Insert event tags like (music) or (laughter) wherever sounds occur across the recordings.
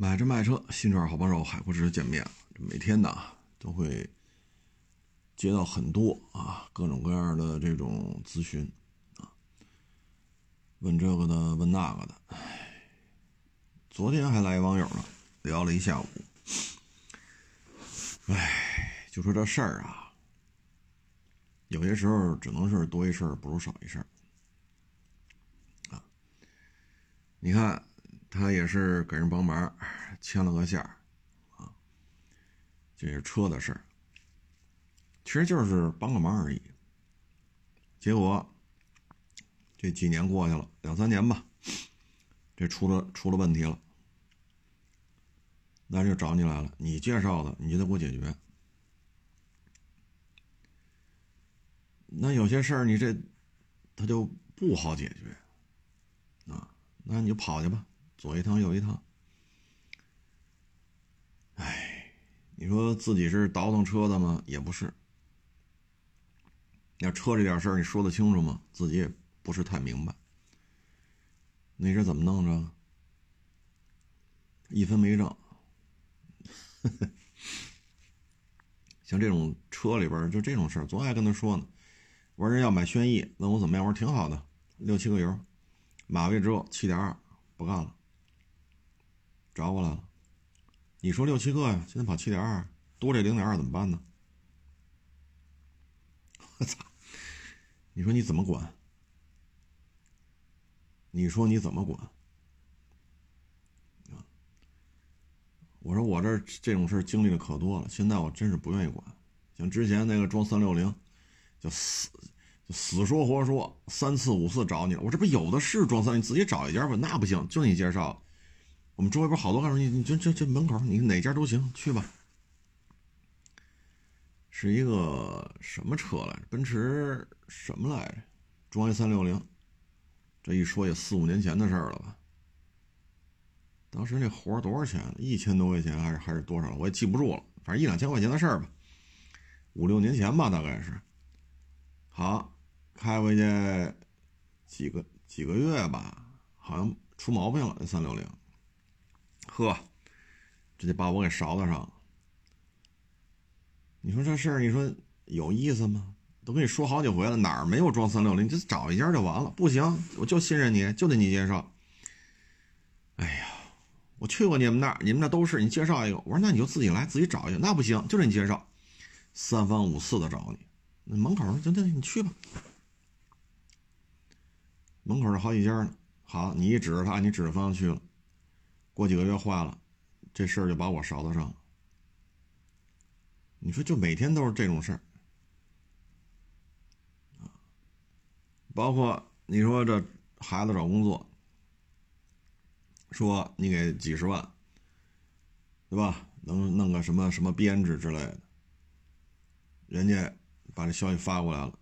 买车卖车，新车好帮手，海阔试车见面。每天呢都会接到很多啊各种各样的这种咨询啊，问这个的，问那个的。唉，昨天还来一网友呢，聊了一下午。唉，就说这事儿啊，有些时候只能是多一事不如少一事啊。你看。他也是给人帮忙，牵了个线儿，啊，这是车的事儿，其实就是帮个忙而已。结果这几年过去了，两三年吧，这出了出了问题了，那就找你来了，你介绍的，你就得给我解决。那有些事儿你这他就不好解决，啊，那你就跑去吧。左一趟右一趟，哎，你说自己是倒腾车的吗？也不是。那车这点事儿，你说得清楚吗？自己也不是太明白。那是怎么弄着？一分没挣。(laughs) 像这种车里边就这种事儿，昨还跟他说呢。我说人要买轩逸，问我怎么样？我说挺好的，六七个油，马位之后七点二，不干了。找我来了，你说六七个呀？现在跑七点二，多这零点二怎么办呢？我操！你说你怎么管？你说你怎么管？啊！我说我这这种事经历的可多了，现在我真是不愿意管。像之前那个装三六零，就死就死说活说，三次五次找你了。我这不有的是装三，你自己找一家吧。那不行，就你介绍。我们周围不是好多干说你你这这这门口你哪家都行去吧。是一个什么车来着？奔驰什么来着？装一三六零，这一说也四五年前的事儿了吧？当时那活多少钱？一千多块钱还是还是多少？我也记不住了，反正一两千块钱的事儿吧。五六年前吧，大概是。好，开回去几个几个月吧，好像出毛病了，那三六零。呵，这得把我给勺子上。你说这事儿，你说有意思吗？都跟你说好几回了，哪儿没有装三六零？你就找一家就完了。不行，我就信任你，就得你介绍。哎呀，我去过你们那儿，你们那都是你介绍一个。我说那你就自己来，自己找一个。那不行，就得你介绍。三番五次的找你，那门口就那你去吧。门口是好几家呢。好，你一指着他，你指着方向去了。过几个月坏了，这事儿就把我勺子上了。你说就每天都是这种事儿包括你说这孩子找工作，说你给几十万，对吧？能弄个什么什么编制之类的，人家把这消息发过来了，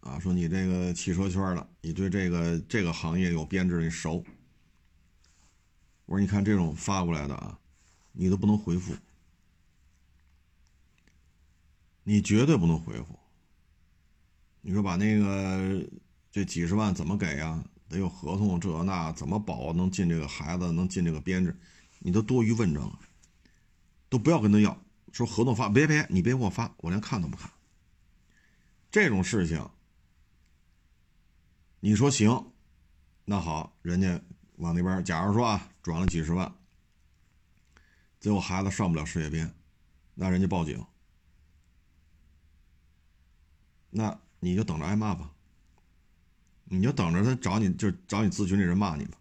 啊，说你这个汽车圈的，你对这个这个行业有编制，你熟。我说：“你看这种发过来的啊，你都不能回复，你绝对不能回复。你说把那个这几十万怎么给呀？得有合同，这那怎么保能进这个孩子，能进这个编制？你都多余问这个，都不要跟他要。说合同发，别别，你别给我发，我连看都不看。这种事情，你说行，那好，人家。”往那边，假如说啊，转了几十万，最后孩子上不了事业编，那人家报警，那你就等着挨骂吧，你就等着他找你，就找你咨询的人骂你吧。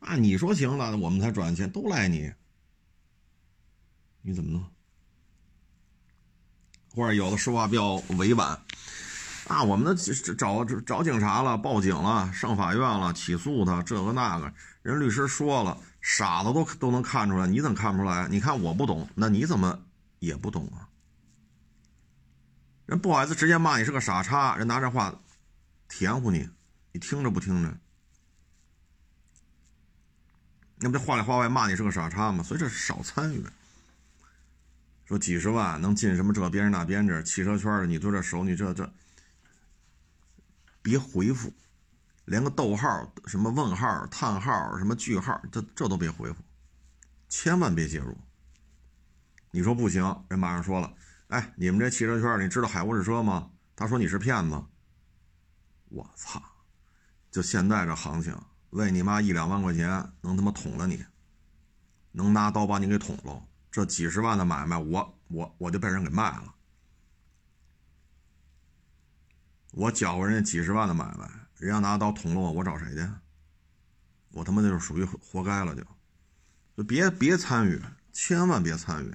啊，你说行了，我们才转钱，都赖你，你怎么弄？或者有的说话比较委婉。那，我们的找找警察了，报警了，上法院了，起诉他，这个那个人律师说了，傻子都都能看出来，你怎么看不出来？你看我不懂，那你怎么也不懂啊？人不好意思直接骂你是个傻叉，人拿这话填糊你，你听着不听着？那不话里话外骂你是个傻叉吗？所以这少参与。说几十万能进什么这边那边这，汽车圈的你对这手，你这这。别回复，连个逗号、什么问号、叹号、什么句号，这这都别回复，千万别介入。你说不行，人马上说了，哎，你们这汽车圈，你知道海沃士车吗？他说你是骗子。我操！就现在这行情，为你妈一两万块钱能他妈捅了你，能拿刀把你给捅了。这几十万的买卖，我我我就被人给卖了。我搅和人家几十万的买卖，人家拿刀捅了我，我找谁去？我他妈就是属于活该了，就就别别参与，千万别参与。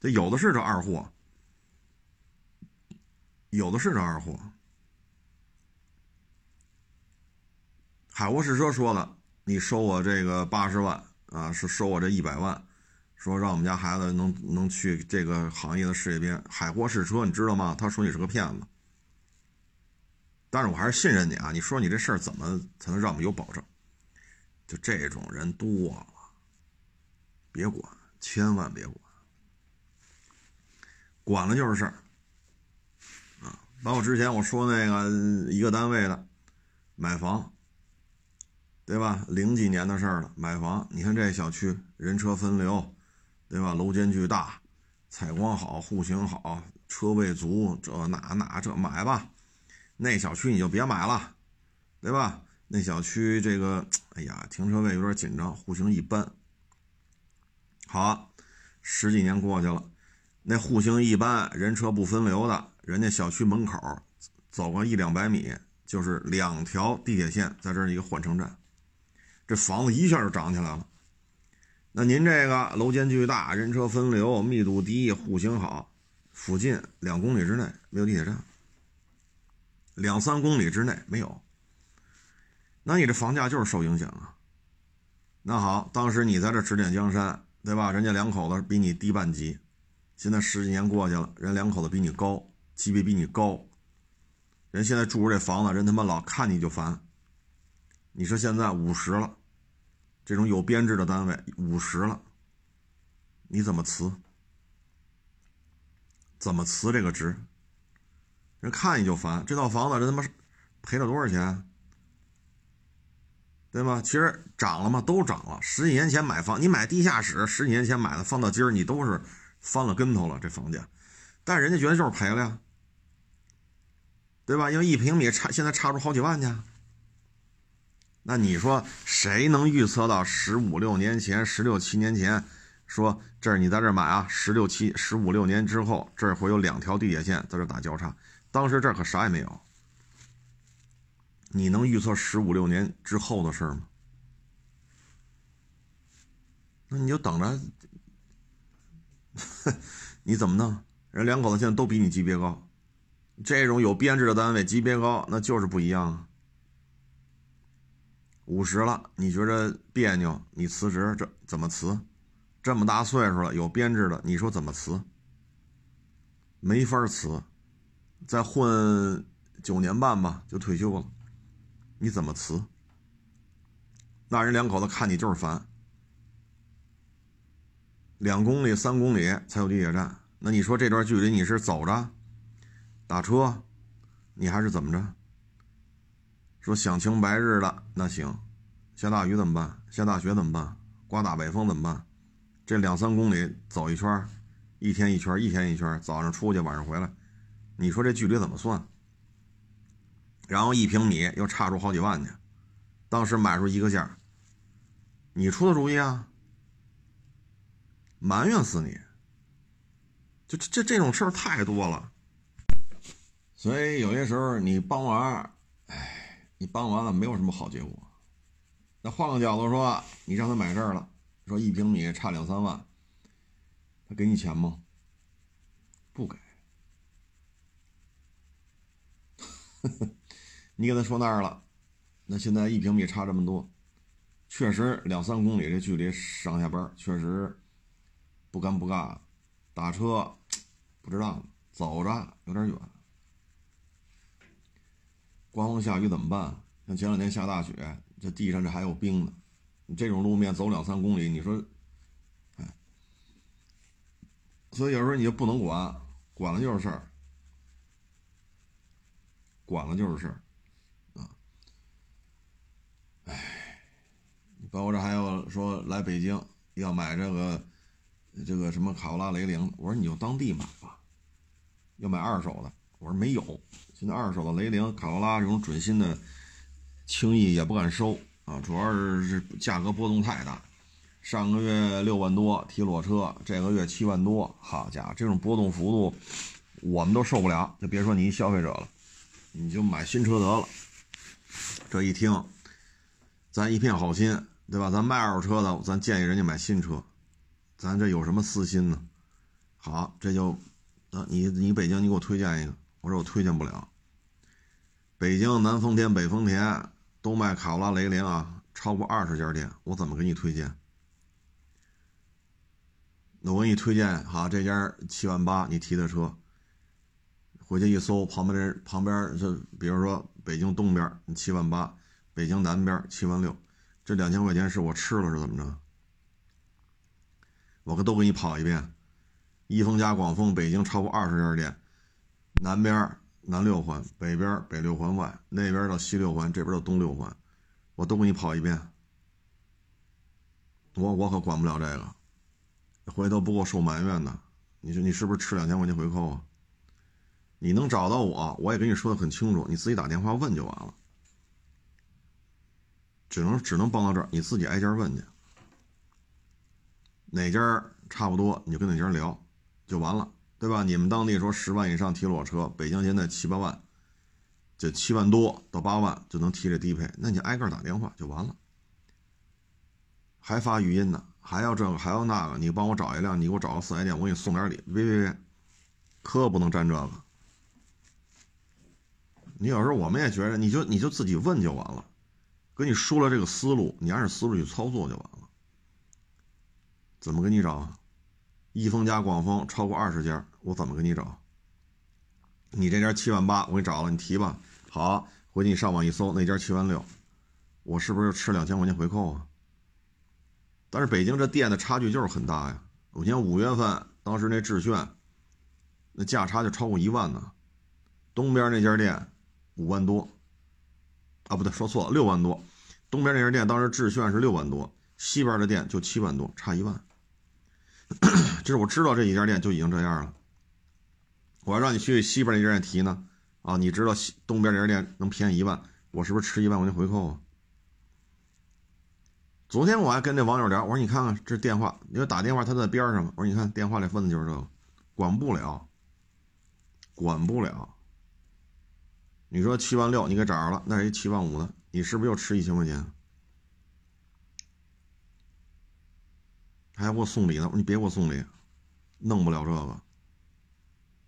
这有的是这二货，有的是这二货。海沃士车说了，你收我这个八十万啊，是收我这一百万，说让我们家孩子能能去这个行业的事业编。海沃士车，你知道吗？他说你是个骗子。但是我还是信任你啊！你说你这事儿怎么才能让我们有保证？就这种人多了，别管，千万别管，管了就是事儿啊！包括之前我说那个一个单位的买房，对吧？零几年的事儿了，买房，你看这小区人车分流，对吧？楼间距大，采光好，户型好，车位足，这那那这买吧。那小区你就别买了，对吧？那小区这个，哎呀，停车位有点紧张，户型一般。好，十几年过去了，那户型一般，人车不分流的，人家小区门口走个一两百米，就是两条地铁线在这儿一个换乘站，这房子一下就涨起来了。那您这个楼间距大，人车分流，密度低，户型好，附近两公里之内没有地铁站。两三公里之内没有，那你这房价就是受影响啊。那好，当时你在这指点江山，对吧？人家两口子比你低半级，现在十几年过去了，人两口子比你高，级别比你高，人现在住着这房子，人他妈老看你就烦。你说现在五十了，这种有编制的单位五十了，你怎么辞？怎么辞这个职？人看你就烦，这套房子这他妈赔了多少钱，对吗？其实涨了吗？都涨了。十几年前买房，你买地下室，十几年前买的，放到今儿你都是翻了跟头了。这房价，但人家觉得就是赔了呀，对吧？因为一平米差，现在差出好几万去。那你说谁能预测到十五六年前、十六七年前，说这儿你在这买啊？十六七、十五六年之后，这儿会有两条地铁线在这打交叉。当时这可啥也没有，你能预测十五六年之后的事吗？那你就等着，(laughs) 你怎么弄？人两口子现在都比你级别高，这种有编制的单位级别高，那就是不一样啊。五十了，你觉着别扭，你辞职这怎么辞？这么大岁数了，有编制的，你说怎么辞？没法辞。再混九年半吧，就退休了。你怎么辞？那人两口子看你就是烦。两公里、三公里才有地铁站，那你说这段距离你是走着、打车，你还是怎么着？说想晴白日了那行，下大雨怎么办？下大雪怎么办？刮大北风怎么办？这两三公里走一圈，一天一圈，一天一圈，早上出去，晚上回来。你说这距离怎么算？然后一平米又差出好几万去，当时买出一个价，你出的主意啊？埋怨死你！就这这这种事儿太多了，所以有些时候你帮完，哎，你帮完了没有什么好结果。那换个角度说，你让他买这儿了，说一平米差两三万，他给你钱吗？不给。(laughs) 你给他说那儿了，那现在一平米差这么多，确实两三公里这距离上下班确实不干不尬，打车不知道，走着有点远，刮风下雨怎么办？像前两天下大雪，这地上这还有冰呢，你这种路面走两三公里，你说，哎，所以有时候你就不能管，管了就是事儿。管了就是事儿，啊，哎，包括这还有说来北京要买这个这个什么卡罗拉雷凌，我说你就当地买吧。要买二手的，我说没有。现在二手的雷凌、卡罗拉这种准新的，轻易也不敢收啊，主要是价格波动太大。上个月六万多提裸车，这个月七万多，好家伙，这种波动幅度我们都受不了，就别说你一消费者了，你就买新车得了。这一听，咱一片好心，对吧？咱卖二手车的，咱建议人家买新车，咱这有什么私心呢？好，这就。啊，你你北京，你给我推荐一个。我说我推荐不了。北京南丰田、北丰田都卖卡罗拉、雷凌啊，超过二十家店，我怎么给你推荐？那我给你推荐，哈，这家七万八，你提的车，回去一搜，旁边这旁边就比如说北京东边七万八，北京南边七万六，这两千块钱是我吃了是怎么着？我可都给你跑一遍。一丰加广丰，北京超过二十家店，南边南六环，北边北六环外，那边到西六环，这边到东六环，我都给你跑一遍。我我可管不了这个，回头不够受埋怨的。你说你是不是吃两千块钱回扣啊？你能找到我，我也跟你说的很清楚，你自己打电话问就完了。只能只能帮到这儿，你自己挨家问去，哪家差不多你就跟哪家聊。就完了，对吧？你们当地说十万以上提裸车，北京现在七八万，就七万多到八万就能提这低配，那你挨个打电话就完了，还发语音呢，还要这个还要那个，你帮我找一辆，你给我找个四 S 店，我给你送点礼，别别别，可不能沾这个。你有时候我们也觉得，你就你就自己问就完了，跟你说了这个思路，你按照思路去操作就完了，怎么给你找？一丰加广丰超过二十家，我怎么给你找？你这家七万八，我给你找了，你提吧。好，回去你上网一搜，那家七万六，我是不是吃两千块钱回扣啊？但是北京这店的差距就是很大呀。我像五月份当时那致炫，那价差就超过一万呢。东边那家店五万多，啊不对，说错了，六万多。东边那家店当时致炫是六万多，西边的店就七万多，差一万。(coughs) 这是我知道这几家店就已经这样了。我要让你去西边那家店提呢，啊，你知道西东边那家店能便宜一万，我是不是吃一万块钱回扣啊？昨天我还跟那网友聊，我说你看看这电话，你说打电话他在边上吗？我说你看电话里问的就是这个，管不了，管不了。你说七万六你给找着了，那是一七万五的，你是不是又吃一千块钱？还给我送礼呢！你别给我送礼，弄不了这个。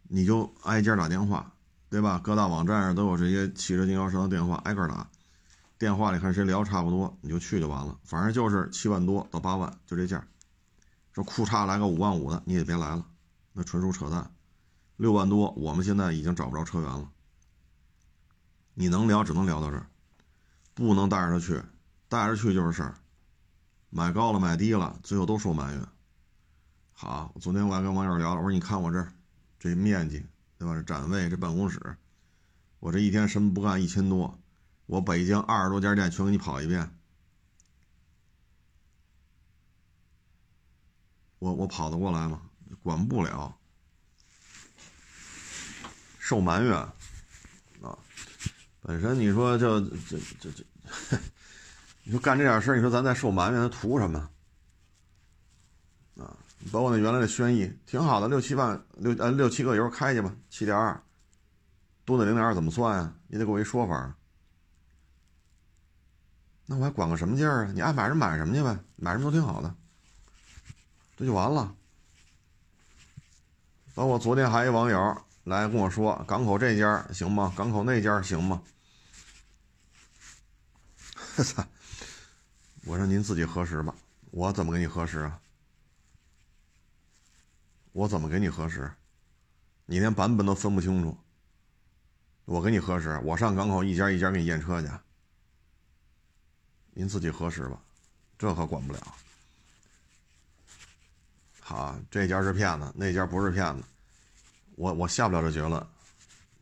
你就挨家打电话，对吧？各大网站上都有这些汽车经销商的电话，挨个打。电话里看谁聊差不多，你就去就完了。反正就是七万多到八万，就这价。说裤衩来个五万五的，你也别来了，那纯属扯淡。六万多，我们现在已经找不着车源了。你能聊，只能聊到这儿，不能带着他去，带着去就是事儿。买高了买低了，最后都受埋怨。好，昨天我还跟网友聊了，我说你看我这这面积，对吧？这展位，这办公室，我这一天什么不干一千多，我北京二十多家店全给你跑一遍，我我跑得过来吗？管不了，受埋怨！本身你说就这这这。(laughs) 你说干这点事，你说咱再受埋怨，他图什么？啊，包括那原来的轩逸，挺好的，六七万，六呃六七个油开去吧，七点二，多的零点二怎么算啊？你得给我一说法。那我还管个什么劲儿啊？你爱买什么买什么去呗，买什么都挺好的，这就完了。包括昨天还一网友来跟我说，港口这家行吗？港口那家行吗？我操！我说您自己核实吧，我怎么给你核实啊？我怎么给你核实？你连版本都分不清楚，我给你核实，我上港口一家一家给你验车去，您自己核实吧，这可管不了。好，这家是骗子，那家不是骗子，我我下不了这结论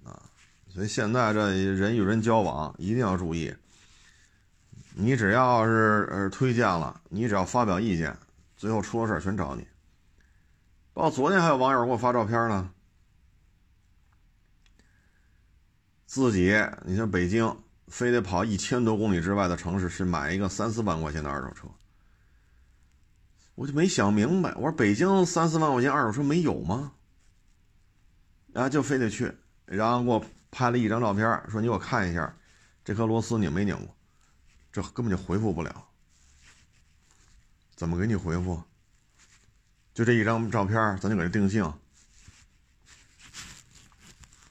啊。所以现在这人与人交往一定要注意。你只要是呃推荐了，你只要发表意见，最后出了事全找你。包括昨天还有网友给我发照片呢，自己你像北京，非得跑一千多公里之外的城市去买一个三四万块钱的二手车，我就没想明白，我说北京三四万块钱二手车没有吗？啊，就非得去，然后给我拍了一张照片，说你给我看一下，这颗螺丝拧没拧过？这根本就回复不了，怎么给你回复？就这一张照片，咱就给他定性。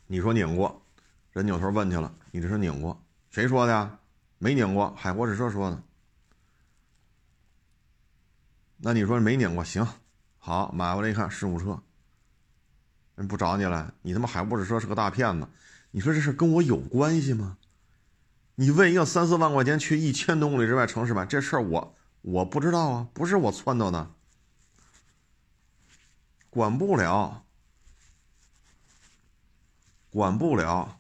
你说拧过，人扭头问去了，你这是拧过，谁说的呀？没拧过，海博士车说的。那你说没拧过，行，好，买回来一看，事故车，人不找你了，你他妈还不是说是个大骗子，你说这事跟我有关系吗？你为一个三四万块钱去一千多公里之外城市买这事儿，我我不知道啊，不是我撺掇的。管不了，管不了，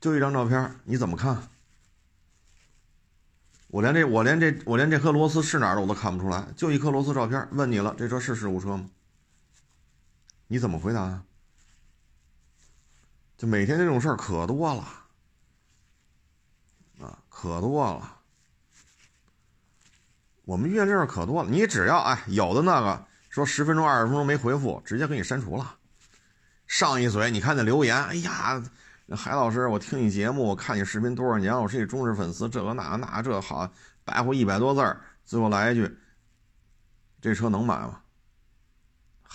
就一张照片，你怎么看？我连这我连这我连这颗螺丝是哪儿的我都看不出来，就一颗螺丝照片。问你了，这车是事故车吗？你怎么回答？就每天这种事儿可多了，啊，可多了。我们遇见这事可多了，你只要哎有的那个。说十分钟、二十分钟没回复，直接给你删除了。上一嘴，你看那留言，哎呀，海老师，我听你节目，我看你视频多少年了，我是你忠实粉丝，这个那那这好，白活一百多字儿，最后来一句：“这车能买吗？”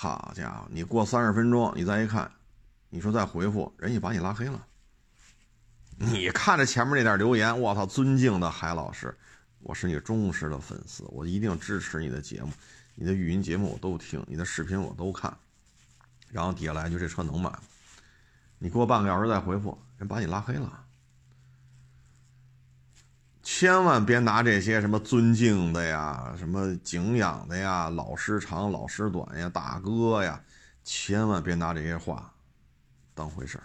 好家伙，你过三十分钟，你再一看，你说再回复，人家把你拉黑了。你看着前面那点留言，我操，尊敬的海老师，我是你忠实的粉丝，我一定支持你的节目。你的语音节目我都听，你的视频我都看，然后底下来一句这车能买吗？你过半个小时再回复，人把你拉黑了。千万别拿这些什么尊敬的呀、什么敬仰的呀、老师长老师短呀、大哥呀，千万别拿这些话当回事儿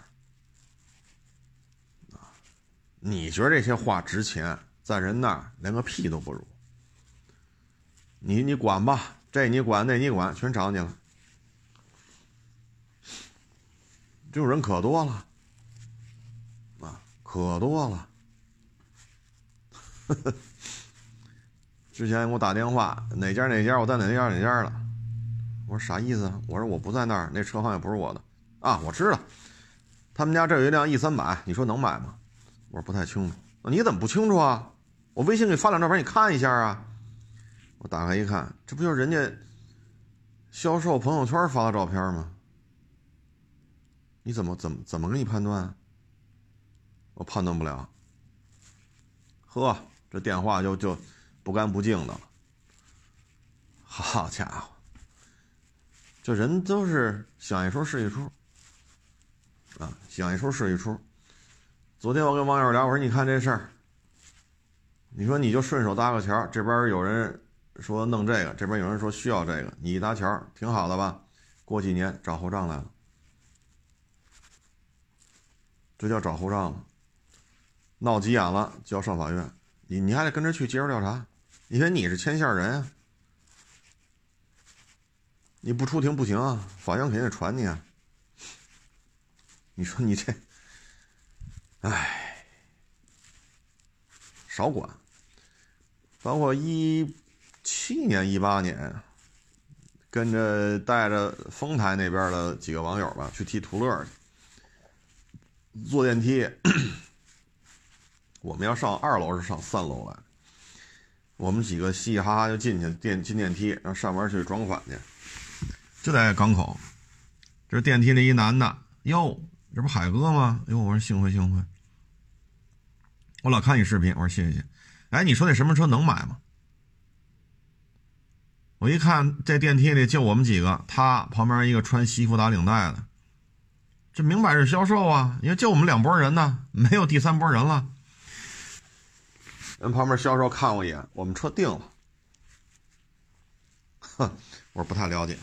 啊！你觉得这些话值钱，在人那儿连个屁都不如。你你管吧。这你管，那你管，全找你了。这种人可多了，啊，可多了。呵 (laughs) 呵之前给我打电话，哪家哪家，我在哪家哪家了。我说啥意思？我说我不在那儿，那车好像不是我的。啊，我知道，他们家这有一辆 E 三百，你说能买吗？我说不太清楚。你怎么不清楚啊？我微信给你发两照片，你看一下啊。我打开一看，这不就是人家销售朋友圈发的照片吗？你怎么怎么怎么给你判断？我判断不了。呵，这电话就就不干不净的了。好家伙，这人都是想一出是一出啊，想一出是一出。昨天我跟网友聊，我说你看这事儿，你说你就顺手搭个桥，这边有人。说弄这个，这边有人说需要这个，你一搭桥，挺好的吧？过几年找后账来了，这叫找后账了。闹急眼了就要上法院，你你还得跟着去接受调查，因为你是牵线人啊，你不出庭不行啊，法院肯定得传你啊。你说你这，唉，少管，包括一。七年一八年，跟着带着丰台那边的几个网友吧，去踢途乐去。坐电梯，我们要上二楼是上三楼来。我们几个嘻嘻哈哈就进去电进电梯，让上班去装款去。就在港口，这电梯里一男的，哟，这不海哥吗？哟，我说幸会幸会。我老看你视频，我说谢谢。哎，你说那什么车能买吗？我一看，这电梯里就我们几个，他旁边一个穿西服打领带的，这明摆着销售啊！因为就我们两拨人呢，没有第三拨人了。人旁边销售看我一眼，我们车定了。哼，我说不太了解。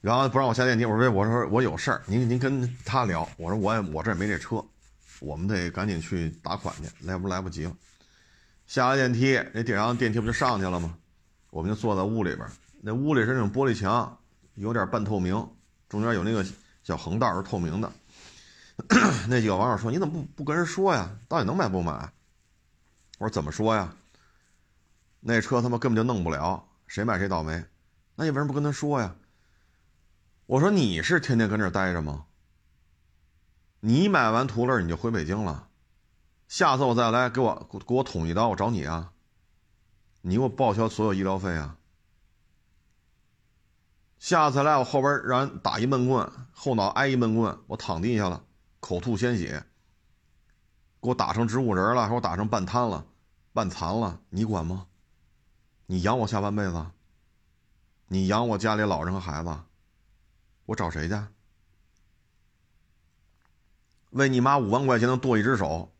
然后不让我下电梯，我说我说我有事儿，您您跟他聊。我说我也我这也没这车，我们得赶紧去打款去，来不来不及了。下了电梯，那顶上电梯不就上去了吗？我们就坐在屋里边，那屋里是那种玻璃墙，有点半透明，中间有那个小横道是透明的。(clears throat) 那几个网友说：“你怎么不不跟人说呀？到底能买不买？”我说：“怎么说呀？那车他妈根本就弄不了，谁买谁倒霉。那你为什么不跟他说呀？”我说：“你是天天跟这儿待着吗？你买完途乐你就回北京了，下次我再来给我给我捅一刀，我找你啊！你给我报销所有医疗费啊！下次来我后边让人打一闷棍，后脑挨一闷棍，我躺地下了。”口吐鲜血，给我打成植物人了，给我打成半瘫了、半残了，你管吗？你养我下半辈子？你养我家里老人和孩子？我找谁去？为你妈五万块钱能剁一只手，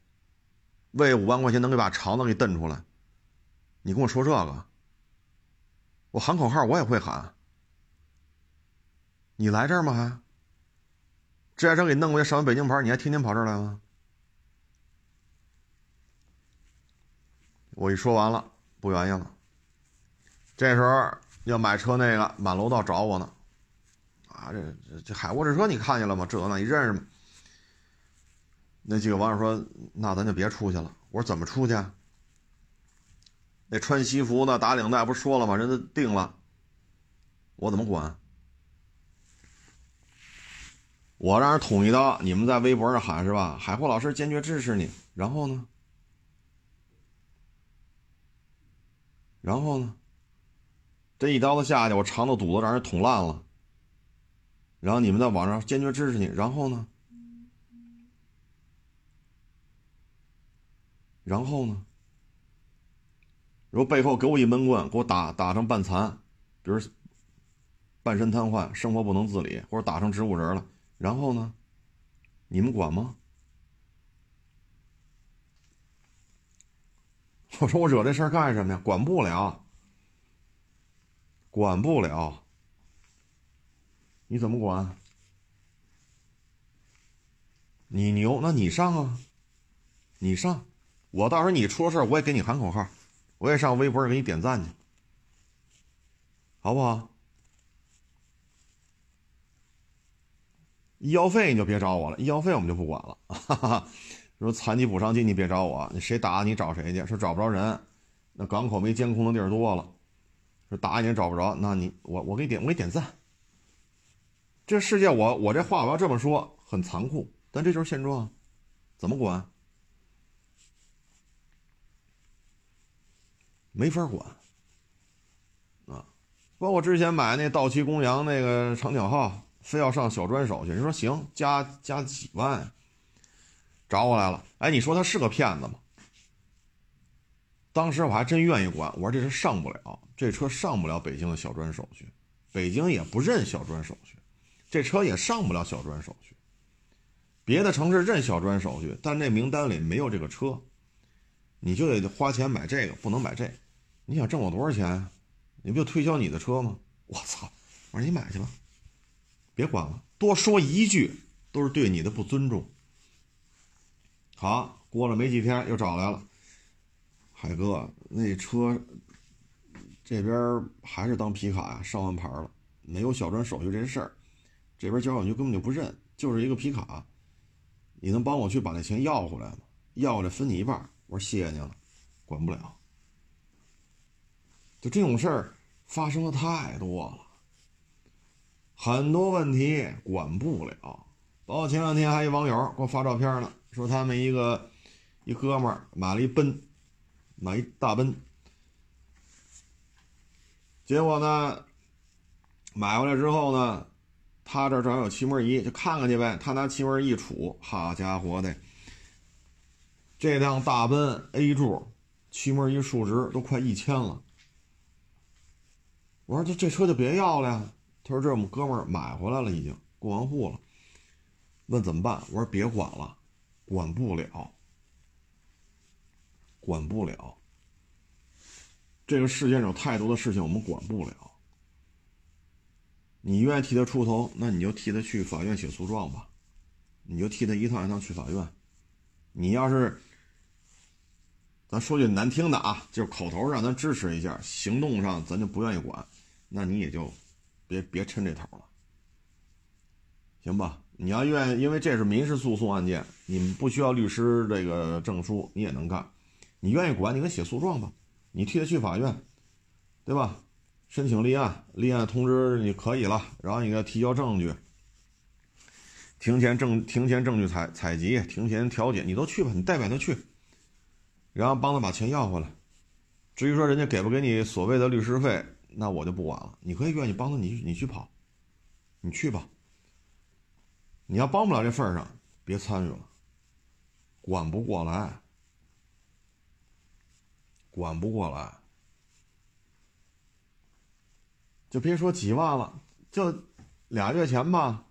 为五万块钱能给把肠子给蹬出来？你跟我说这个？我喊口号我也会喊。你来这儿吗？还？这台车给弄过去上完北京牌，你还天天跑这儿来吗？我一说完了，不愿意了。这时候要买车那个满楼道找我呢，啊，这这海沃这车你看见了吗？这那你认识吗？那几个网友说：“那咱就别出去了。”我说：“怎么出去？那穿西服的打领带不说了吗？人家定了，我怎么管？”我让人捅一刀，你们在微博上喊是吧？海阔老师坚决支持你。然后呢？然后呢？这一刀子下去，我肠子肚子让人捅烂了。然后你们在网上坚决支持你。然后呢？然后呢？如果背后给我一闷棍，给我打打成半残，比如半身瘫痪、生活不能自理，或者打成植物人了。然后呢？你们管吗？我说我惹这事儿干什么呀？管不了，管不了。你怎么管？你牛，那你上啊！你上，我到时候你出了事儿我也给你喊口号，我也上微博给你点赞去，好不好？医药费你就别找我了，医药费我们就不管了。哈哈，说残疾补偿金你别找我，你谁打你找谁去？说找不着人，那港口没监控的地儿多了，说打你也找不着，那你我我给你点我给你点赞。这世界我我这话我要这么说很残酷，但这就是现状，怎么管？没法管啊！包括之前买那道奇公羊那个长角号。非要上小专手续，你说行，加加几万，找我来了。哎，你说他是个骗子吗？当时我还真愿意管，我说这是上不了，这车上不了北京的小专手续，北京也不认小专手续，这车也上不了小专手续。别的城市认小专手续，但那名单里没有这个车，你就得花钱买这个，不能买这。你想挣我多少钱？你不就推销你的车吗？我操！我说你买去吧。别管了，多说一句都是对你的不尊重。好，过了没几天又找来了，海哥，那车这边还是当皮卡呀，上完牌了，没有小专手续这事儿，这边交管局根本就不认，就是一个皮卡，你能帮我去把那钱要回来吗？要回来分你一半。我说谢谢您了，管不了。就这种事儿发生的太多了。很多问题管不了，包括前两天还一网友给我发照片呢，说他们一个一哥们儿买了一奔，买一大奔，结果呢，买回来之后呢，他这正好有气门仪，就看看去呗。他拿气门一杵，好家伙的，这辆大奔 A 柱气门仪数值都快一千了。我说这这车就别要了呀。他说：“这我们哥们儿买回来了，已经过完户了。问怎么办？我说别管了，管不了，管不了。这个世界上有太多的事情我们管不了。你愿意替他出头，那你就替他去法院写诉状吧，你就替他一趟一趟去法院。你要是咱说句难听的啊，就是口头上咱支持一下，行动上咱就不愿意管，那你也就别别抻这头了，行吧？你要愿意，因为这是民事诉讼案件，你们不需要律师这个证书，你也能干。你愿意管，你给写诉状吧，你替他去法院，对吧？申请立案，立案通知你可以了，然后你给他提交证据，庭前证庭前证据采采集，庭前调解，你都去吧，你代表他去。然后帮他把钱要回来。至于说人家给不给你所谓的律师费，那我就不管了。你可以愿意帮他，你你去跑，你去吧。你要帮不了这份上，别参与了。管不过来，管不过来，就别说几万了，就俩月前吧，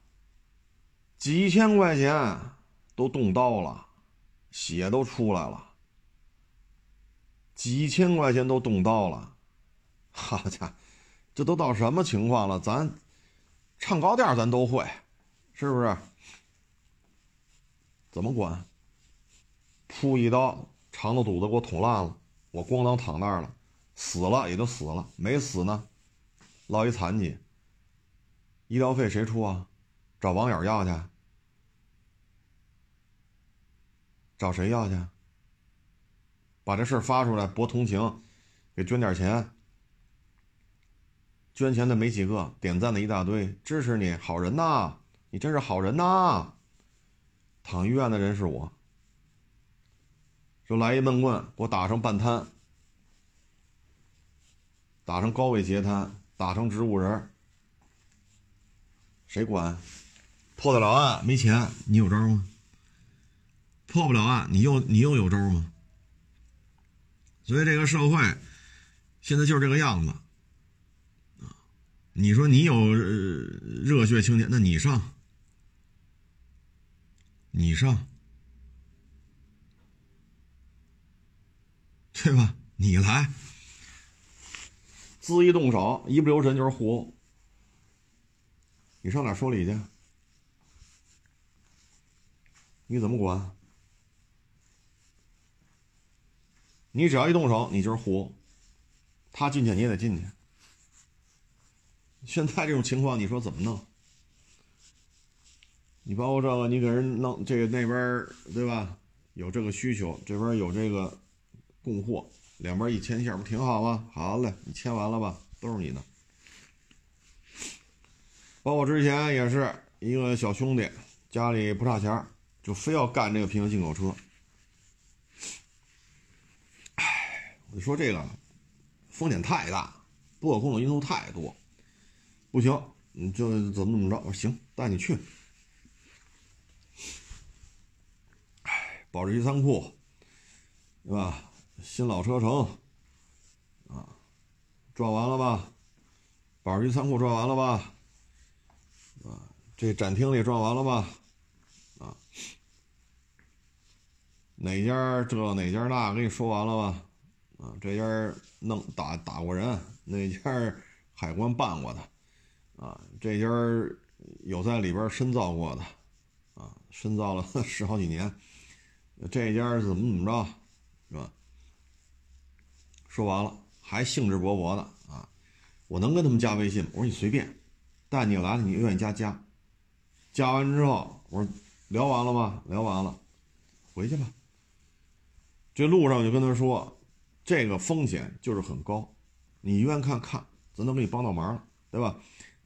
几千块钱都动刀了，血都出来了。几千块钱都动刀了，(laughs) 好家伙，这都到什么情况了？咱唱高调咱都会，是不是？怎么管？噗一刀，肠子肚子给我捅烂了，我咣当躺那儿了，死了也就死了，没死呢，落一残疾。医疗费谁出啊？找网友要去？找谁要去？把这事发出来博同情，给捐点钱。捐钱的没几个，点赞的一大堆，支持你，好人呐，你真是好人呐。躺医院的人是我，就来一闷棍，给我打成半瘫，打成高位截瘫，打成植物人，谁管？破得了案没钱，你有招吗？破不了案，你又你又有招吗？所以这个社会现在就是这个样子！你说你有热血青年，那你上，你上，对吧？你来，自一动手，一不留神就是互殴。你上哪说理去？你怎么管？你只要一动手，你就是互殴，他进去你也得进去。现在这种情况，你说怎么弄？你包括这个，你给人弄这个那边对吧？有这个需求，这边有这个供货，两边一牵线，不挺好吗？好嘞，你签完了吧？都是你的。包括之前也是一个小兄弟，家里不差钱，就非要干这个平行进口车。你说这个风险太大，不可控的因素太多，不行，你就怎么怎么着？我行，带你去。哎，保时捷仓库，对吧？新老车城，啊，转完了吧？保时捷仓库转完了吧？啊，这展厅里转完了吧？啊，哪家这哪家那，跟你说完了吧？啊，这家弄打打过人，那家海关办过的，啊，这家有在里边深造过的，啊，深造了 (laughs) 十好几年，这家怎么怎么着，是吧？说完了，还兴致勃勃的啊，我能跟他们加微信吗？我说你随便，带你来了，你愿意加加，加完之后，我说聊完了吗？聊完了，回去吧。这路上就跟他说。这个风险就是很高，你愿看看，咱都给你帮到忙了，对吧？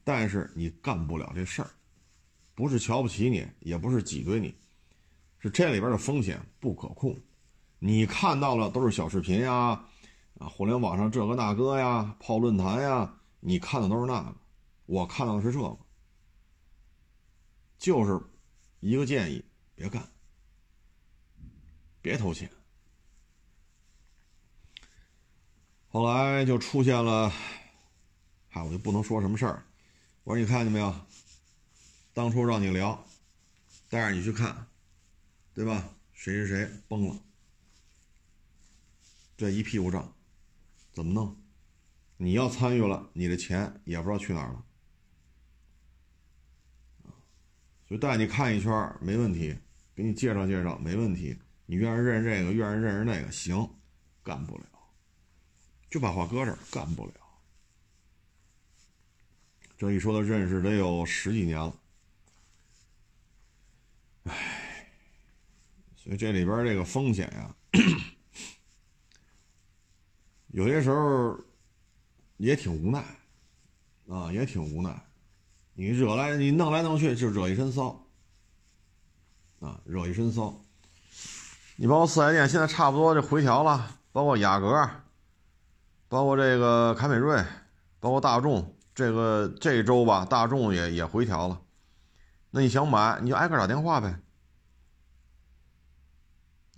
但是你干不了这事儿，不是瞧不起你，也不是挤兑你，是这里边的风险不可控。你看到了都是小视频呀，啊，互联网上这个那个呀，泡论坛呀，你看的都是那个，我看到的是这个，就是一个建议，别干，别投钱。后来就出现了，嗨，我就不能说什么事儿。我说你看见没有？当初让你聊，带着你去看，对吧？谁谁谁崩了，这一屁股账，怎么弄？你要参与了，你的钱也不知道去哪儿了。就带你看一圈没问题，给你介绍介绍没问题。你愿意认识这个，愿意认识那个，行，干不了。就把话搁这儿，干不了。这一说他认识得有十几年了，唉，所以这里边这个风险呀，有些时候也挺无奈啊，也挺无奈。你惹来你弄来弄去就惹一身骚啊，惹一身骚。你包括四 S 店现在差不多就回调了，包括雅阁，包括这个凯美瑞，包括大众。这个这周吧，大众也也回调了。那你想买，你就挨个打电话呗，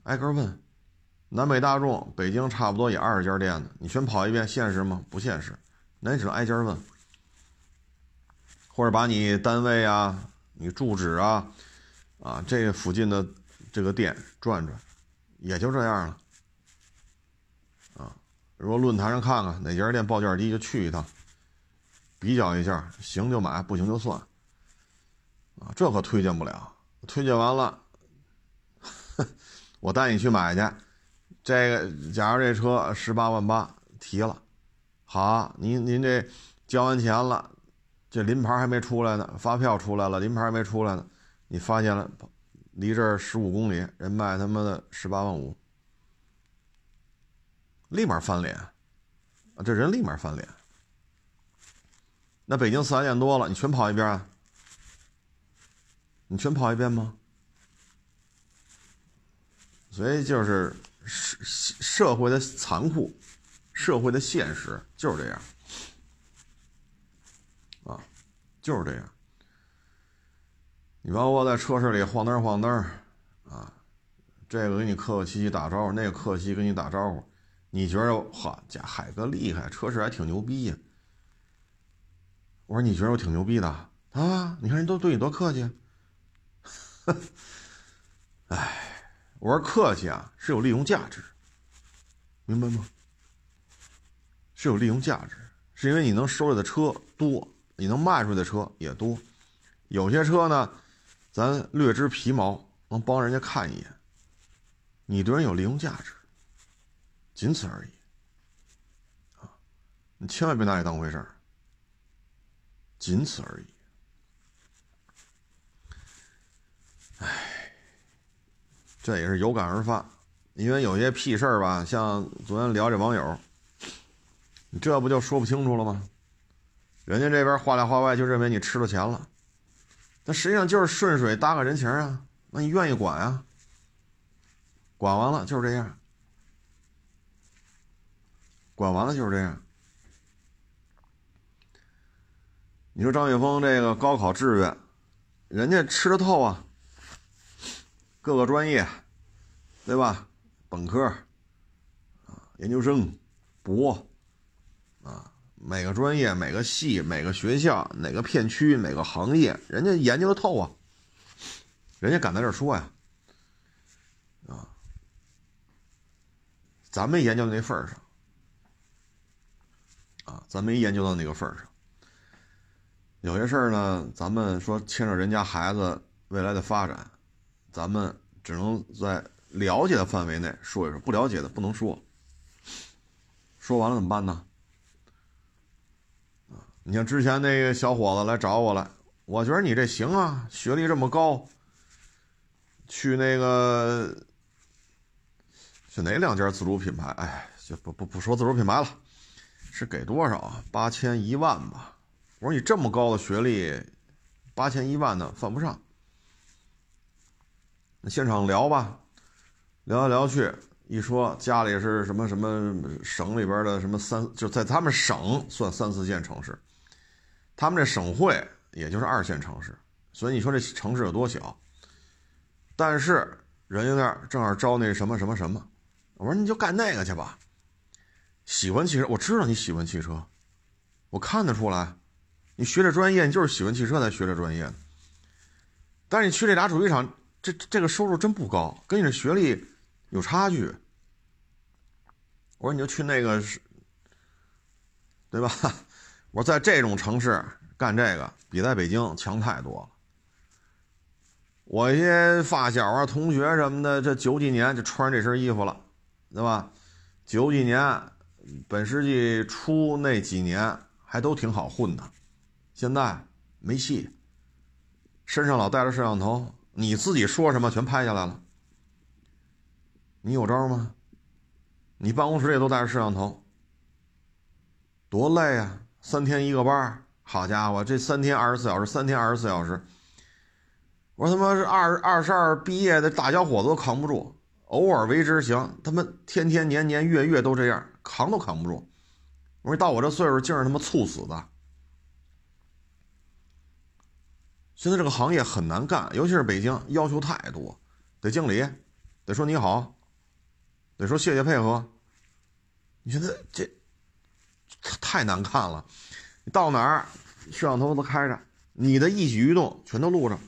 挨个问。南北大众，北京差不多也二十家店呢，你全跑一遍现实吗？不现实。那你只能挨家问，或者把你单位啊、你住址啊、啊这附近的这个店转转，也就这样了。啊，如果论坛上看看哪家店报价低，就去一趟。比较一下，行就买，不行就算。啊，这可推荐不了。推荐完了，(laughs) 我带你去买去。这个，假如这车十八万八提了，好，您您这交完钱了，这临牌还没出来呢，发票出来了，临牌还没出来呢，你发现了，离这儿十五公里，人卖他妈的十八万五，立马翻脸，啊，这人立马翻脸。那北京四 S 店多了，你全跑一遍啊？你全跑一遍吗？所以就是社社会的残酷，社会的现实就是这样，啊，就是这样。你包括在车市里晃灯晃灯啊，这个给你客客气气打招呼，那个客气跟你打招呼，你觉得哈家海哥厉害，车市还挺牛逼呀？我说你觉得我挺牛逼的啊？你看人都对你多客气。哎，我说客气啊是有利用价值，明白吗？是有利用价值，是因为你能收来的车多，你能卖出去的车也多。有些车呢，咱略知皮毛，能帮人家看一眼。你对人有利用价值，仅此而已。啊，你千万别拿你当回事儿。仅此而已。唉，这也是有感而发，因为有些屁事儿吧，像昨天聊这网友，你这不就说不清楚了吗？人家这边话里话外就认为你吃了钱了，那实际上就是顺水搭个人情啊。那你愿意管啊？管完了就是这样，管完了就是这样。你说张雪峰这个高考志愿，人家吃得透啊，各个专业，对吧？本科啊，研究生，博啊，每个专业、每个系、每个学校、哪个片区、哪个行业，人家研究的透啊，人家敢在这说呀，啊，咱没研究那份上，啊，咱没研究到那个份上。有些事儿呢，咱们说牵扯人家孩子未来的发展，咱们只能在了解的范围内说一说，不了解的不能说。说完了怎么办呢？你像之前那个小伙子来找我了，我觉得你这行啊，学历这么高，去那个是哪两家自主品牌？哎，就不不不说自主品牌了，是给多少啊？八千一万吧。我说你这么高的学历，八千一万的犯不上。那现场聊吧，聊来聊去，一说家里是什么什么省里边的什么三，就在他们省算三四线城市，他们这省会也就是二线城市，所以你说这城市有多小？但是人家那儿正好招那什么什么什么，我说你就干那个去吧。喜欢汽车，我知道你喜欢汽车，我看得出来。你学这专业，你就是喜欢汽车才学这专业。但是你去这俩主机厂，这这个收入真不高，跟你这学历有差距。我说你就去那个是，对吧？我说在这种城市干这个，比在北京强太多了。我一些发小啊、同学什么的，这九几年就穿这身衣服了，对吧？九几年，本世纪初那几年还都挺好混的，现在没戏。身上老带着摄像头，你自己说什么全拍下来了。你有招吗？你办公室也都带着摄像头，多累啊！三天一个班，好家伙，这三天二十四小时，三天二十四小时。我说他妈是二二十二毕业的大小伙子都扛不住，偶尔为之行，他妈天天年年月月都这样，扛都扛不住。我说到我这岁数，竟是他妈猝死的。现在这个行业很难干，尤其是北京，要求太多，得敬礼，得说你好，得说谢谢配合。你现在这太难看了？你到哪儿，摄像头都开着，你的一举一动全都录着。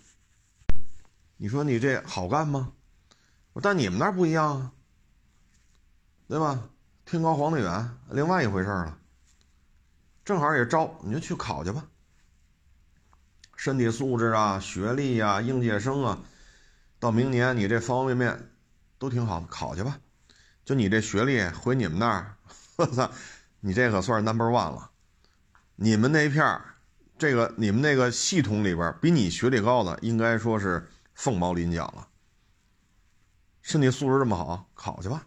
你说你这好干吗？但你们那儿不一样啊，对吧？天高皇帝远，另外一回事了。正好也招，你就去考去吧。身体素质啊，学历呀，应届生啊，到明年你这方方面面都挺好，考去吧。就你这学历，回你们那儿，(laughs) 我操，你这可算是 number one 了。你们那片儿，这个你们那个系统里边，比你学历高的，应该说是。凤毛麟角了，身体素质这么好，考去吧。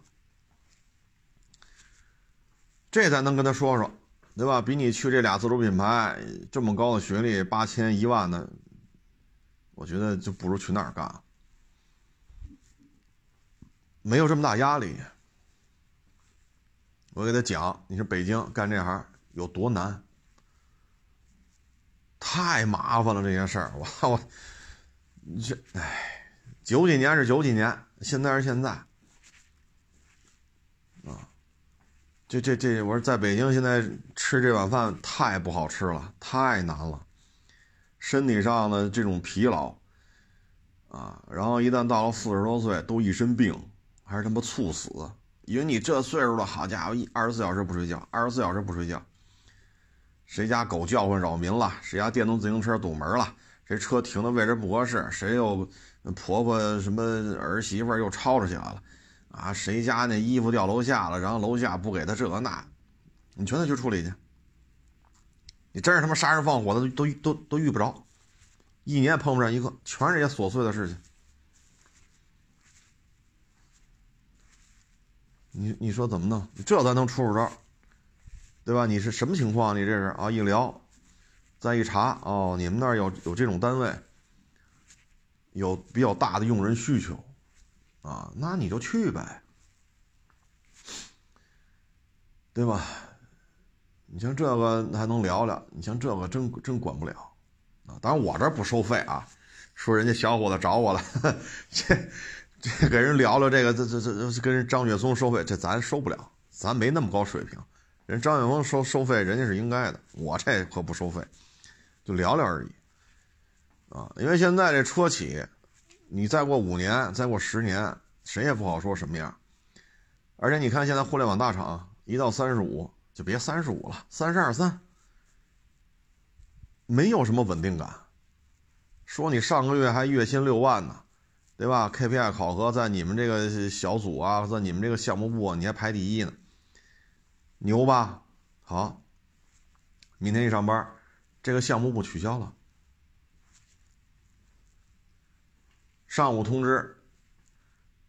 这咱能跟他说说，对吧？比你去这俩自主品牌这么高的学历，八千一万的，我觉得就不如去那儿干，没有这么大压力。我给他讲，你说北京干这行有多难，太麻烦了，这些事儿，我我。这，哎，九几年是九几年，现在是现在，啊，这这这，我说在北京现在吃这碗饭太不好吃了，太难了，身体上的这种疲劳，啊，然后一旦到了四十多岁，都一身病，还是他妈猝死，因为你这岁数了，好家伙，一二十四小时不睡觉，二十四小时不睡觉，谁家狗叫唤扰民了，谁家电动自行车堵门了。谁车停的位置不合适？谁又婆婆什么儿媳妇又吵吵起来了？啊，谁家那衣服掉楼下了？然后楼下不给他这个那，你全得去处理去。你真是他妈杀人放火的都都都遇不着，一年碰不上一个，全是些琐碎的事情。你你说怎么弄？这咱能出出招，对吧？你是什么情况？你这是啊？一聊。再一查哦，你们那儿有有这种单位，有比较大的用人需求，啊，那你就去呗，对吧？你像这个还能聊聊，你像这个真真管不了，啊，当然我这不收费啊，说人家小伙子找我了，这这给人聊聊这个，这这这跟人张雪松收费，这咱收不了，咱没那么高水平，人张雪峰收收费，人家是应该的，我这可不收费。就聊聊而已，啊，因为现在这车企，你再过五年，再过十年，谁也不好说什么样。而且你看现在互联网大厂，一到三十五就别三十五了，三十二三，没有什么稳定感。说你上个月还月薪六万呢，对吧？KPI 考核在你们这个小组啊，在你们这个项目部你还排第一呢，牛吧？好，明天一上班。这个项目部取消了，上午通知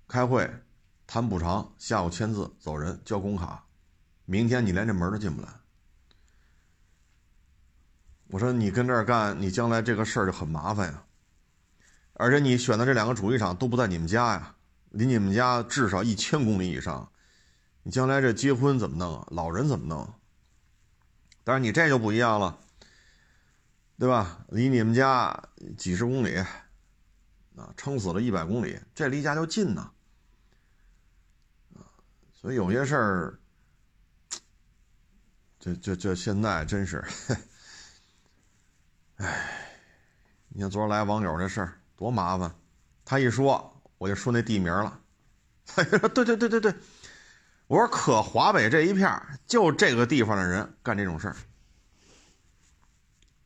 开会谈补偿，下午签字走人交工卡，明天你连这门都进不来。我说你跟这儿干，你将来这个事儿就很麻烦呀。而且你选的这两个主机厂都不在你们家呀，离你们家至少一千公里以上，你将来这结婚怎么弄啊？老人怎么弄？但是你这就不一样了。对吧？离你们家几十公里，啊，撑死了一百公里，这离家就近呐，所以有些事儿，这这这现在真是，哎，你看昨儿来网友这事儿多麻烦，他一说我就说那地名了，(laughs) 他说对对对对对，我说可华北这一片就这个地方的人干这种事儿。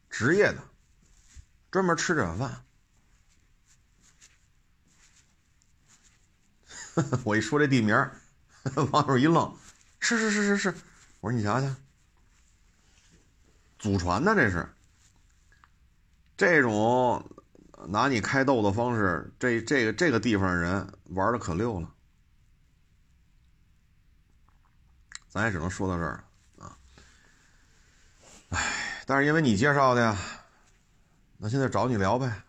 职业的，专门吃这碗饭。(laughs) 我一说这地名，网友一愣：“是是是是是，我说你瞧瞧，祖传的这是，这种拿你开逗的方式，这这个这个地方人玩的可溜了，咱也只能说到这儿啊。哎，但是因为你介绍的呀，那现在找你聊呗。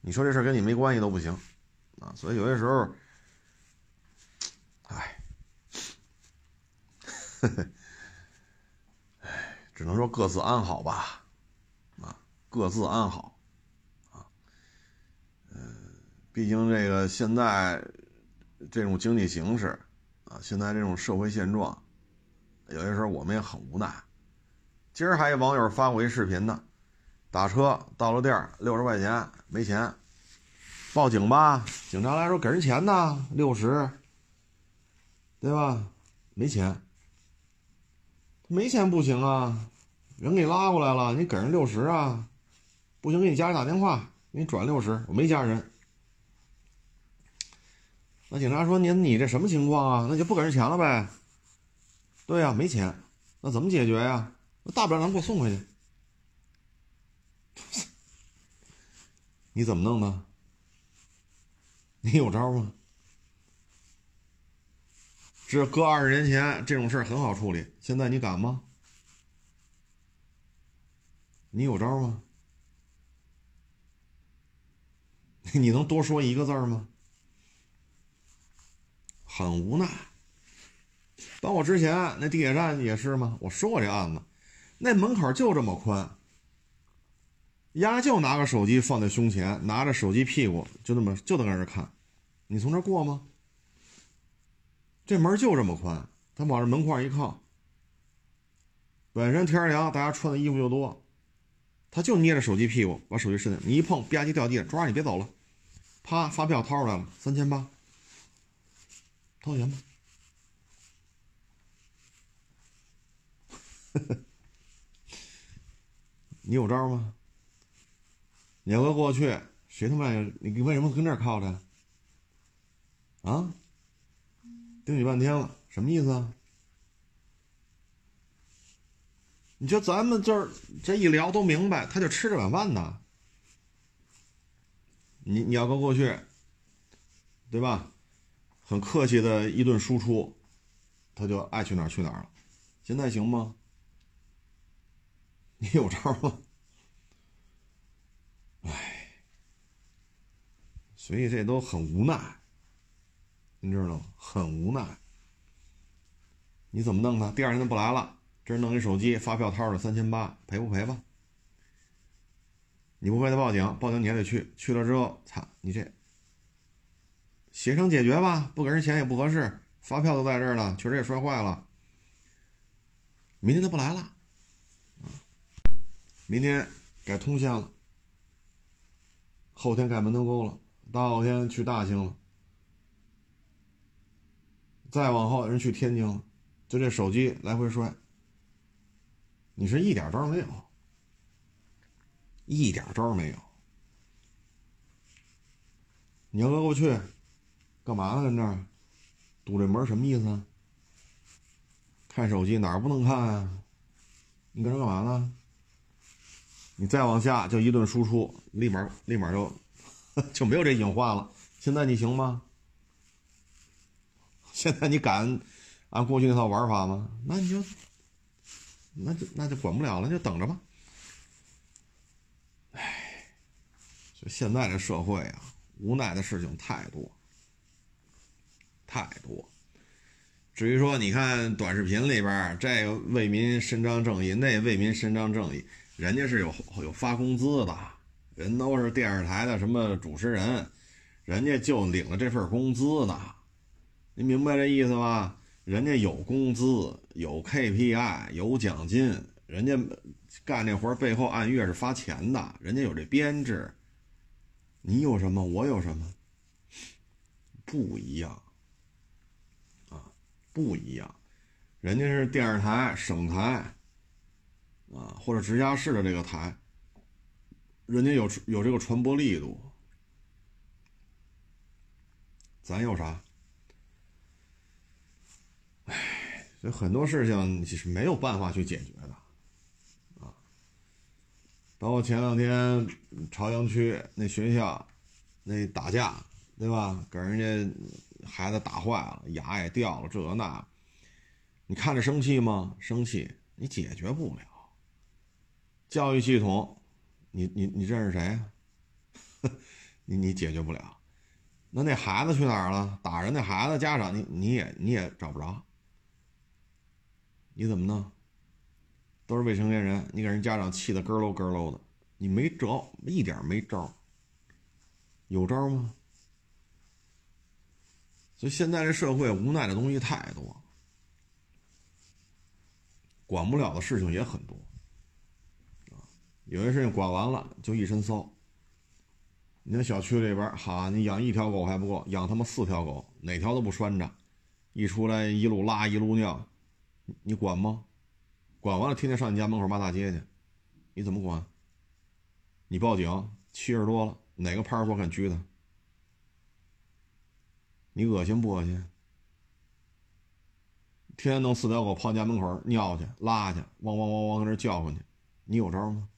你说这事跟你没关系都不行啊，所以有些时候，哎，(laughs) 只能说各自安好吧，啊，各自安好，啊，嗯，毕竟这个现在这种经济形势啊，现在这种社会现状，有些时候我们也很无奈。今儿还有网友发过一视频呢。打车到了地儿，六十块钱没钱，报警吧。警察来说给人钱呢，六十，对吧？没钱，没钱不行啊，人给你拉过来了，你给人六十啊，不行给你家里打电话，给你转六十。我没家人。那警察说您你这什么情况啊？那就不给人钱了呗。对呀，没钱，那怎么解决呀？那大不了咱给我送回去。(laughs) 你怎么弄的？你有招吗？这搁二十年前这种事儿很好处理，现在你敢吗？你有招吗？(laughs) 你能多说一个字吗？很无奈。包括之前那地铁站也是吗？我说过这案子，那门口就这么宽。丫就拿个手机放在胸前，拿着手机屁股就那么就在那儿看，你从这过吗？这门就这么宽，他往这门框一靠。本身天凉，大家穿的衣服又多，他就捏着手机屁股，把手机伸进，你一碰吧唧掉地上，抓你别走了，啪，发票掏出来了，三千八，掏钱吧。(laughs) 你有招吗？你要搁过去，谁他妈？你为什么跟这儿靠着？啊？盯你半天了，什么意思啊？你就咱们这儿这一聊都明白，他就吃这碗饭呢。你你要搁过去，对吧？很客气的一顿输出，他就爱去哪儿去哪儿了。现在行吗？(laughs) 你有招吗？唉，所以这都很无奈，你知道吗？很无奈。你怎么弄他？第二天他不来了，这人弄一手机，发票掏了三千八，赔不赔吧？你不赔他报警，报警你还得去，去了之后，操你这协商解决吧，不给人钱也不合适，发票都在这儿呢，确实也摔坏了。明天他不来了，明天改通县了。后天改门头沟了，大后天去大兴了，再往后人去天津，就这手机来回摔，你是一点招没有，一点招没有。你要搁过去，干嘛呢？跟这儿堵这门什么意思啊？看手机哪儿不能看啊？你搁这干嘛呢？你再往下就一顿输出，立马立马就 (laughs) 就没有这隐患了。现在你行吗？现在你敢按过去那套玩法吗？那你就那就那就管不了了，就等着吧。唉，就现在这社会啊，无奈的事情太多太多。至于说你看短视频里边这个为民伸张正义，那为民伸张正义。人家是有有发工资的，人都是电视台的什么主持人，人家就领了这份工资呢，您明白这意思吧？人家有工资，有 KPI，有奖金，人家干这活背后按月是发钱的，人家有这编制。你有什么？我有什么？不一样啊，不一样，人家是电视台、省台。啊，或者直辖市的这个台，人家有有这个传播力度，咱有啥？哎，所以很多事情其实没有办法去解决的，啊，包括前两天朝阳区那学校那打架，对吧？给人家孩子打坏了，牙也掉了，这那，你看着生气吗？生气，你解决不了。教育系统，你你你认识谁？(laughs) 你你解决不了。那那孩子去哪儿了？打人那孩子家长，你你也你也找不着。你怎么弄？都是未成年人，你给人家长气得咯咯咯喽的，你没招，一点没招。有招吗？所以现在这社会无奈的东西太多，管不了的事情也很多。有些事情管完了就一身骚。你看小区里边，哈，你养一条狗还不够，养他妈四条狗，哪条都不拴着，一出来一路拉一路尿。你管吗？管完了，天天上你家门口骂大街去，你怎么管？你报警，七十多了，哪个派出所敢拘他？你恶心不恶心？天天弄四条狗跑你家门口尿去、拉去，汪汪汪汪搁那叫唤去，你有招吗？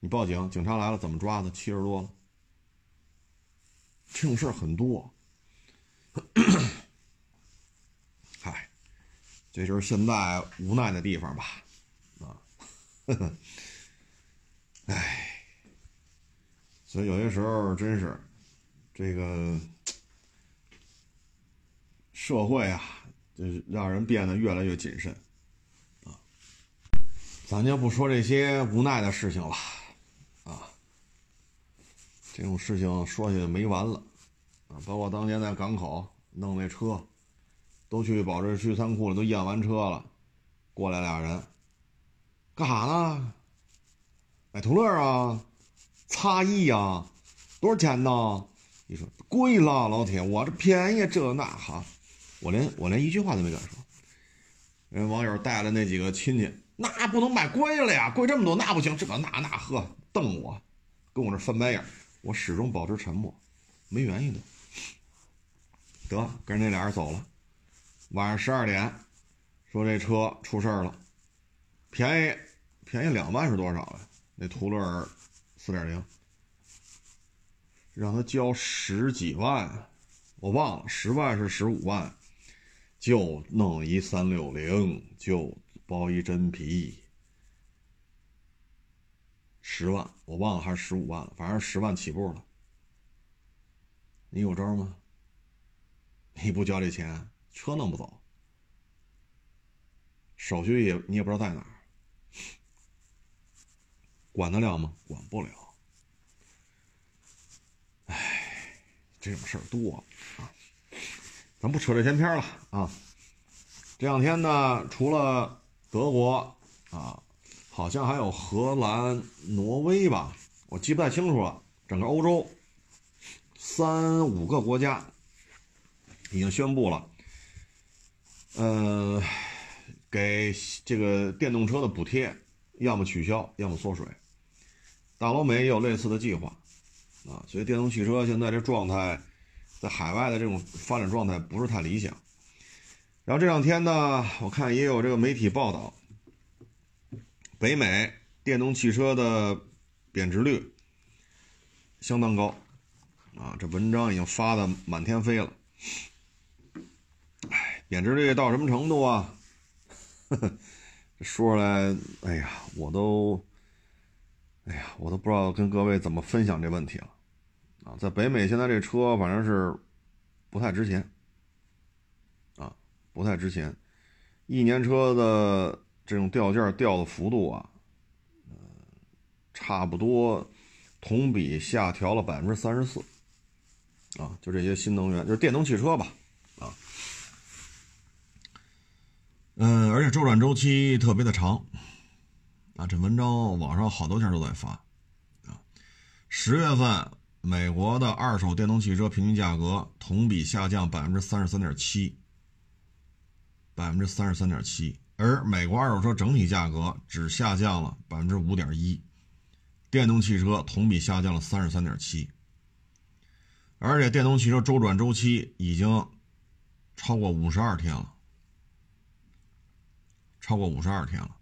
你报警，警察来了怎么抓他？七十多了，这种事儿很多。这就是现在无奈的地方吧，啊，唉，所以有些时候真是这个社会啊，就是让人变得越来越谨慎啊。咱就不说这些无奈的事情了，啊，这种事情说起来没完了啊，包括当年在港口弄那车。都去保质区仓库了，都验完车了，过来俩人，干啥呢？买途乐啊，擦衣啊，多少钱呢？你说贵了，老铁，我这便宜这那哈，我连我连一句话都没敢说。人网友带了那几个亲戚，那不能买贵了呀，贵这么多那不行，这个那那呵，瞪我，跟我这翻白眼，我始终保持沉默，没原因的。得，跟着那俩人走了。晚上十二点，说这车出事儿了，便宜便宜两万是多少啊？那途乐四点零，让他交十几万，我忘了十万是十五万，就弄一三六零，就包一真皮，十万我忘了还是十五万了，反正十万起步了。你有招吗？你不交这钱？车弄不走，手续也你也不知道在哪儿，管得了吗？管不了。哎，这种事儿多啊，咱不扯这闲篇了啊。这两天呢，除了德国啊，好像还有荷兰、挪威吧，我记不太清楚了。整个欧洲三五个国家已经宣布了。呃，给这个电动车的补贴，要么取消，要么缩水。大老美也有类似的计划，啊，所以电动汽车现在这状态，在海外的这种发展状态不是太理想。然后这两天呢，我看也有这个媒体报道，北美电动汽车的贬值率相当高，啊，这文章已经发的满天飞了。贬值率到什么程度啊？呵 (laughs) 呵说出来，哎呀，我都，哎呀，我都不知道跟各位怎么分享这问题了。啊，在北美现在这车反正是不太值钱，啊，不太值钱，一年车的这种掉件掉的幅度啊，呃，差不多同比下调了百分之三十四，啊，就这些新能源，就是电动汽车吧。嗯，而且周转周期特别的长，啊，这文章网上好多天都在发，啊，十月份美国的二手电动汽车平均价格同比下降百分之三十三点七，百分之三十三点七，而美国二手车整体价格只下降了百分之五点一，电动汽车同比下降了三十三点七，而且电动汽车周转周期已经超过五十二天了。超过五十二天了，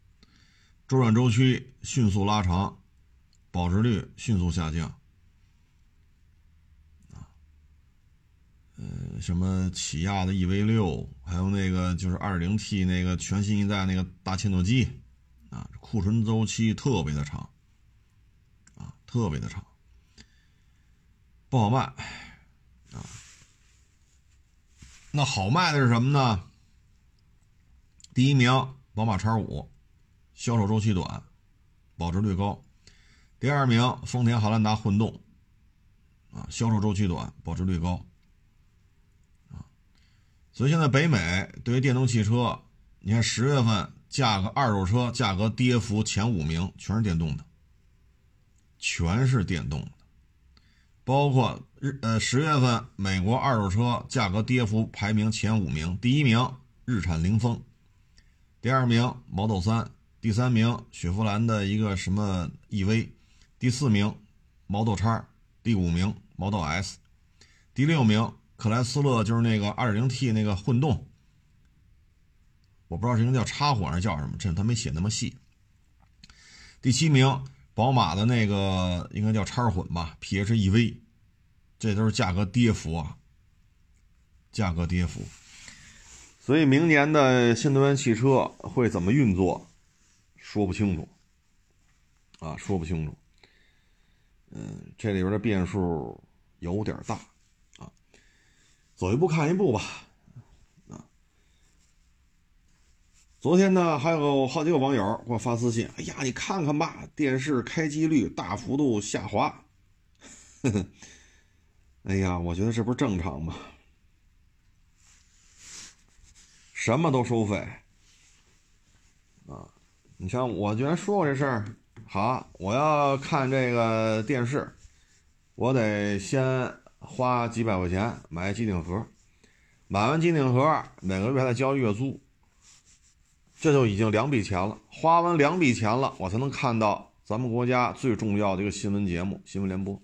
周转周期迅速拉长，保值率迅速下降。呃，什么起亚的 EV 六，还有那个就是 2.0T 那个全新一代那个大切诺基，啊，库存周期特别的长，啊，特别的长，不好卖，啊，那好卖的是什么呢？第一名，宝马 X5，销售周期短，保值率高；第二名，丰田汉兰达混动，啊，销售周期短，保值率高。所以现在北美对于电动汽车，你看十月份价格二手车价格跌幅前五名全是电动的，全是电动的，包括日呃十月份美国二手车价格跌幅排名前五名，第一名日产凌风，第二名 Model 三，第三名雪佛兰的一个什么 EV，第四名 Model X，第五名 Model S，第六名。克莱斯勒就是那个 2.0T 那个混动，我不知道是应该叫插混还是叫什么，这他没写那么细。第七名，宝马的那个应该叫插混吧，PHEV，这都是价格跌幅啊，价格跌幅。所以明年的新能源汽车会怎么运作，说不清楚，啊，说不清楚。嗯，这里边的变数有点大。啊走一步看一步吧，啊！昨天呢，还有好几个网友给我发私信，哎呀，你看看吧，电视开机率大幅度下滑。呵呵，哎呀，我觉得这不是正常吗？什么都收费，啊！你像我居然说过这事儿，好，我要看这个电视，我得先。花几百块钱买机顶盒，买完机顶盒每个月还得交月租，这就已经两笔钱了。花完两笔钱了，我才能看到咱们国家最重要的一个新闻节目《新闻联播》。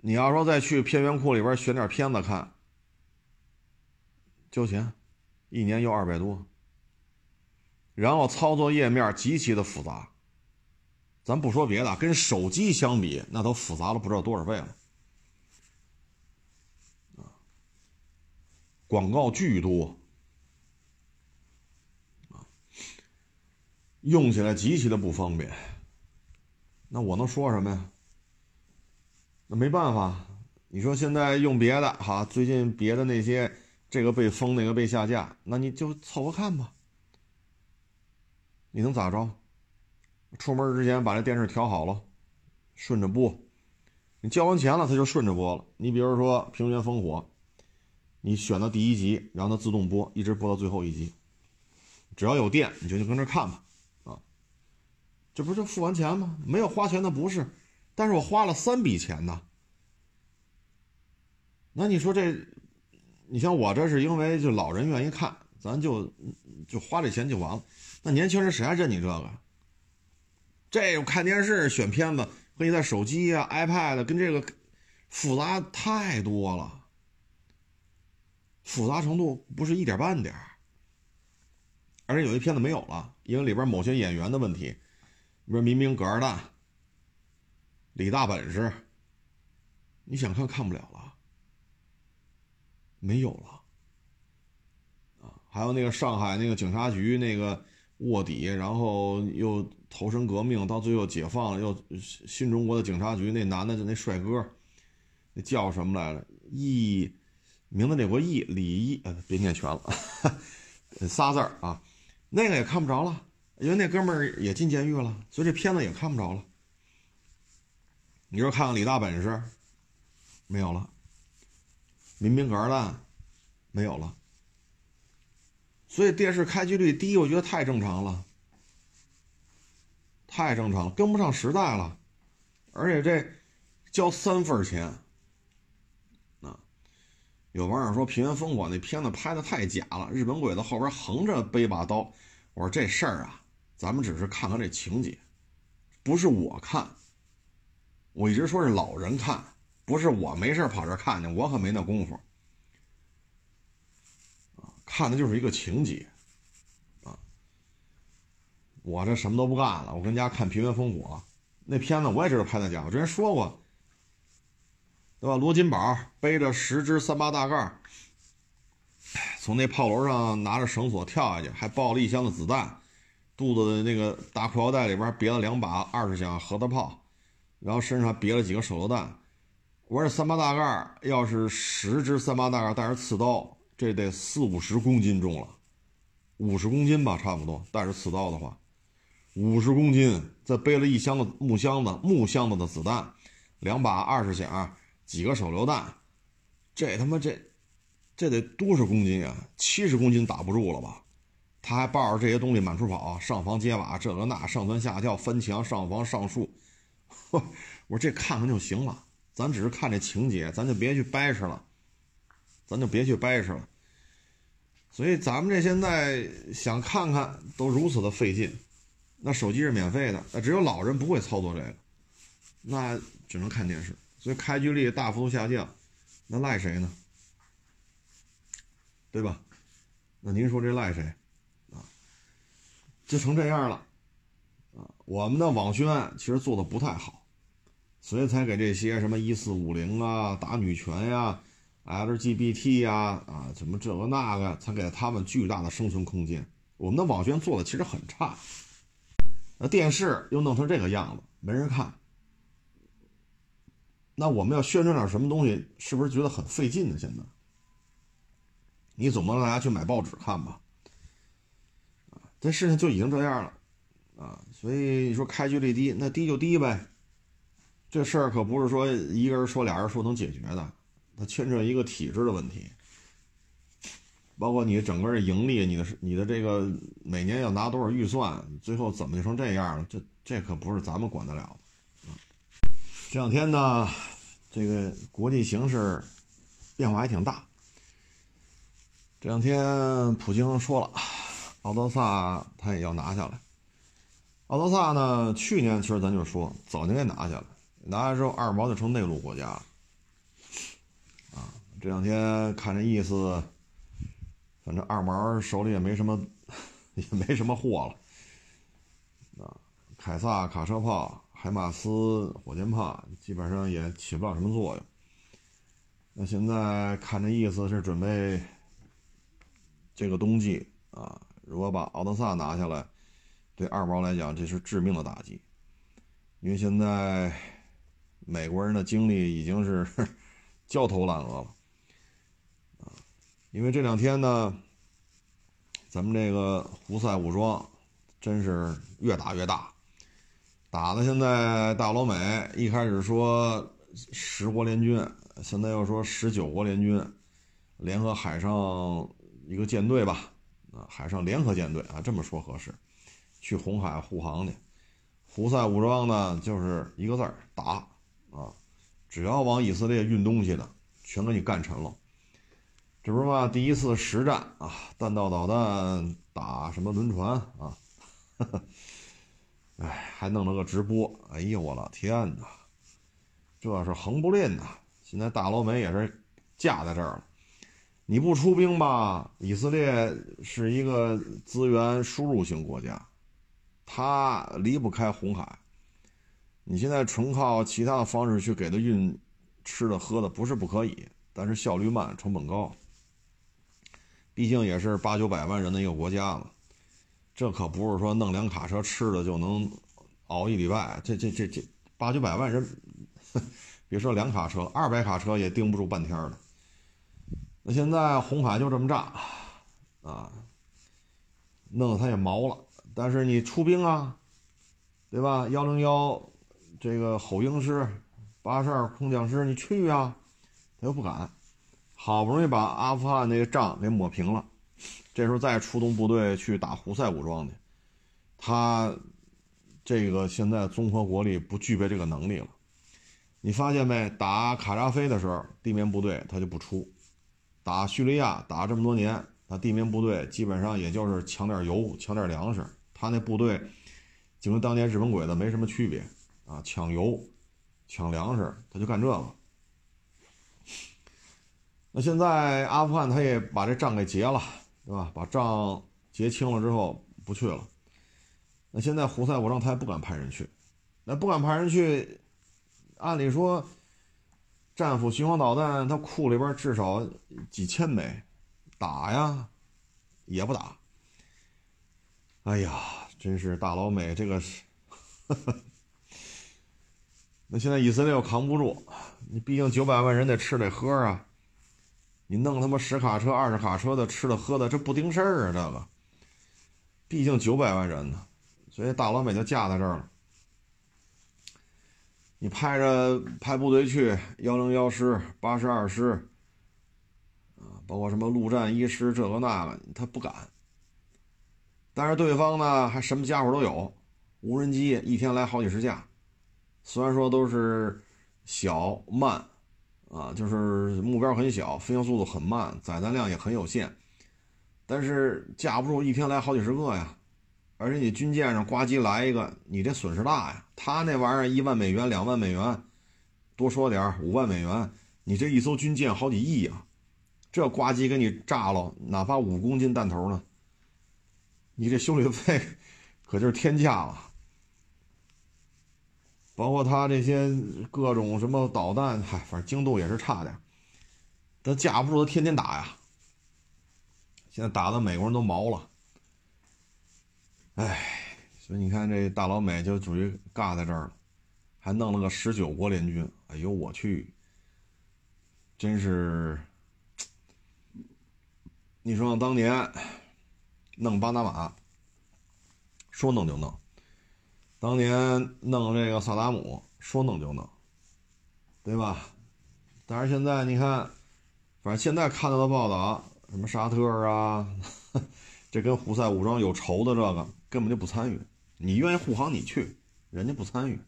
你要说再去片源库里边选点片子看，交钱，一年要二百多，然后操作页面极其的复杂。咱不说别的，跟手机相比，那都复杂了不知道多少倍了。啊，广告巨多，啊，用起来极其的不方便。那我能说什么呀？那没办法，你说现在用别的哈，最近别的那些这个被封，那个被下架，那你就凑合看吧。你能咋着？出门之前把这电视调好了，顺着播。你交完钱了，它就顺着播了。你比如说《平原烽火》，你选到第一集，让它自动播，一直播到最后一集。只要有电，你就就跟着看吧。啊，这不是付完钱吗？没有花钱的不是，但是我花了三笔钱呢。那你说这，你像我这是因为就老人愿意看，咱就就花这钱就完了。那年轻人谁还认你这个？这看电视选片子和你在手机呀、iPad 跟这个复杂太多了，复杂程度不是一点半点而且有些片子没有了，因为里边某些演员的问题，比如明明葛二蛋、李大本事，你想看看不了了，没有了啊！还有那个上海那个警察局那个卧底，然后又。投身革命，到最后解放了，又新中国的警察局那男的就那帅哥，那叫什么来着？易，名字那国易李易，呃，别念全了，(laughs) 仨字儿啊，那个也看不着了，因为那哥们儿也进监狱了，所以这片子也看不着了。你说看看李大本事，没有了，民兵格儿蛋，没有了，所以电视开机率低，我觉得太正常了。太正常了，跟不上时代了，而且这交三份钱，啊，有网友说《平原烽火》那片子拍的太假了，日本鬼子后边横着背把刀。我说这事儿啊，咱们只是看看这情节，不是我看，我一直说是老人看，不是我没事跑这看去，我可没那功夫，看的就是一个情节，我这什么都不干了，我跟家看平原烽火。那片子我也知道拍在家，我之前说过，对吧？罗金宝背着十支三八大盖，从那炮楼上拿着绳索跳下去，还抱了一箱子子弹，肚子的那个大裤腰带里边别了两把二十响核桃炮，然后身上别了几个手榴弹。我这三八大盖要是十支三八大盖带着刺刀，这得四五十公斤重了，五十公斤吧，差不多带着刺刀的话。五十公斤，再背了一箱子木箱子、木箱子的子弹，两把二十响，几个手榴弹，这他妈这，这得多少公斤啊？七十公斤打不住了吧？他还抱着这些东西满处跑，上房揭瓦，这个那，上蹿下跳，翻墙上房上树。(laughs) 我说这看看就行了，咱只是看这情节，咱就别去掰扯了，咱就别去掰扯了。所以咱们这现在想看看，都如此的费劲。那手机是免费的，那只有老人不会操作这个，那只能看电视，所以开机率大幅度下降，那赖谁呢？对吧？那您说这赖谁？啊，就成这样了，啊，我们的网宣其实做的不太好，所以才给这些什么一四五零啊、打女权呀、LGBT 呀啊什么这个那个，才给他们巨大的生存空间。我们的网宣做的其实很差。那电视又弄成这个样子，没人看。那我们要宣传点什么东西，是不是觉得很费劲呢？现在，你总不能让大家去买报纸看吧？啊，这事情就已经这样了，啊，所以你说开局率低，那低就低呗。这事儿可不是说一个人说俩人说能解决的，它牵扯一个体制的问题。包括你整个的盈利，你的你的这个每年要拿多少预算，最后怎么就成这样了？这这可不是咱们管得了的。这两天呢，这个国际形势变化还挺大。这两天普京说了，奥德萨他也要拿下来。奥德萨呢，去年其实咱就说早就该拿下来，拿下之后二毛就成内陆国家了。啊，这两天看这意思。反正二毛手里也没什么，也没什么货了。啊，凯撒卡车炮、海马斯火箭炮基本上也起不了什么作用。那现在看这意思是准备这个冬季啊，如果把奥德萨拿下来，对二毛来讲这是致命的打击，因为现在美国人的精力已经是 (laughs) 焦头烂额了啊。因为这两天呢，咱们这个胡塞武装真是越打越大，打的现在大老美一开始说十国联军，现在又说十九国联军，联合海上一个舰队吧，啊，海上联合舰队啊，这么说合适，去红海护航去。胡塞武装呢，就是一个字儿打啊，只要往以色列运东西的，全给你干沉了。这不是嘛？第一次实战啊，弹道导弹打什么轮船啊？(laughs) 哎，还弄了个直播。哎呦我老天哪，这是横不吝呐！现在大老美也是架在这儿了。你不出兵吧？以色列是一个资源输入型国家，它离不开红海。你现在纯靠其他的方式去给他运吃的喝的，不是不可以，但是效率慢，成本高。毕竟也是八九百万人的一个国家了，这可不是说弄辆卡车吃的就能熬一礼拜。这这这这八九百万人，(laughs) 别说两卡车，二百卡车也顶不住半天的。那现在红海就这么炸啊，弄得他也毛了。但是你出兵啊，对吧？幺零幺这个吼鹰师、八十二空降师，你去啊，他又不敢。好不容易把阿富汗那个仗给抹平了，这时候再出动部队去打胡塞武装去，他这个现在综合国力不具备这个能力了。你发现没？打卡扎菲的时候，地面部队他就不出；打叙利亚打这么多年，他地面部队基本上也就是抢点油、抢点粮食，他那部队就跟当年日本鬼子没什么区别啊，抢油、抢粮食，他就干这个。那现在阿富汗他也把这账给结了，对吧？把账结清了之后不去了，那现在胡塞武装他也不敢派人去，那不敢派人去，按理说，战斧巡航导弹他库里边至少几千枚，打呀，也不打。哎呀，真是大老美这个是，那现在以色列又扛不住，你毕竟九百万人得吃得喝啊，你弄他妈十卡车、二十卡车的吃的喝的，这不顶事儿啊，这个，毕竟九百万人呢。所以大老美就架在这儿了。你派着派部队去幺零幺师、八十二师，啊，包括什么陆战一师这个那个，他不敢。但是对方呢，还什么家伙都有，无人机一天来好几十架，虽然说都是小慢，啊，就是目标很小，飞行速度很慢，载弹量也很有限，但是架不住一天来好几十个呀。而且你军舰上呱唧来一个，你这损失大呀！他那玩意儿一万美元、两万美元，多说点五万美元，你这一艘军舰好几亿啊！这呱唧给你炸了，哪怕五公斤弹头呢，你这修理费 (laughs) 可就是天价了。包括他这些各种什么导弹，嗨，反正精度也是差点，他架不住他天天打呀。现在打的美国人都毛了。哎，所以你看，这大老美就属于尬在这儿了，还弄了个十九国联军。哎呦我去，真是！你说当年弄巴拿马，说弄就弄；当年弄这个萨达姆，说弄就弄，对吧？但是现在你看，反正现在看到的报道，什么沙特啊，(laughs) 这跟胡塞武装有仇的这个。根本就不参与，你愿意护航你去，人家不参与。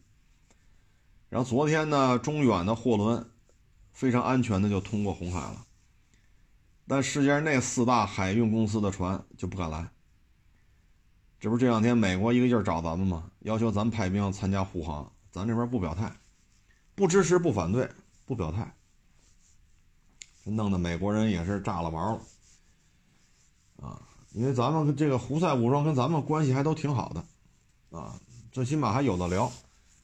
然后昨天呢，中远的货轮非常安全的就通过红海了，但世界上那四大海运公司的船就不敢来。这不这两天美国一个劲儿找咱们吗？要求咱派兵参加护航，咱这边不表态，不支持不反对，不表态，这弄得美国人也是炸了毛了，啊。因为咱们这个胡塞武装跟咱们关系还都挺好的，啊，最起码还有的聊，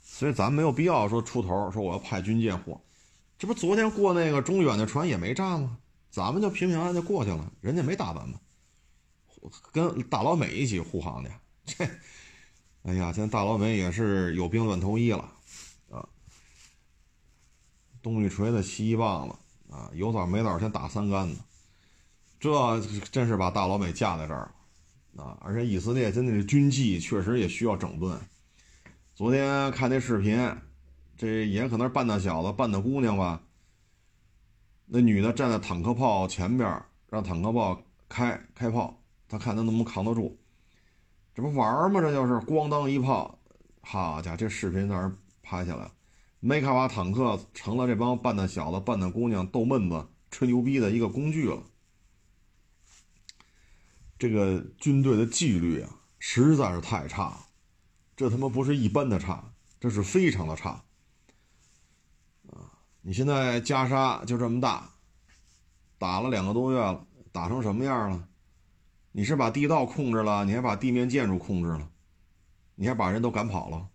所以咱没有必要说出头说我要派军舰货，这不昨天过那个中远的船也没炸吗？咱们就平平安安就过去了，人家没打咱们，跟大老美一起护航的，这，(laughs) 哎呀，现在大老美也是有兵乱投医了，啊，东一锤子西一棒子，啊，有枣没枣先打三竿子。这真是把大老美架在这儿，啊！而且以色列真的是军纪确实也需要整顿。昨天看那视频，这也可能是半大小子、半大姑娘吧。那女的站在坦克炮前边，让坦克炮开开炮，他看他能不能扛得住。这不玩吗？这就是咣当一炮，好家伙，这视频在那拍下来，梅卡瓦坦克成了这帮半大小子、半大姑娘逗闷子、吹牛逼的一个工具了。这个军队的纪律啊，实在是太差了，这他妈不是一般的差，这是非常的差。啊，你现在加沙就这么大，打了两个多月了，打成什么样了？你是把地道控制了，你还把地面建筑控制了，你还把人都赶跑了，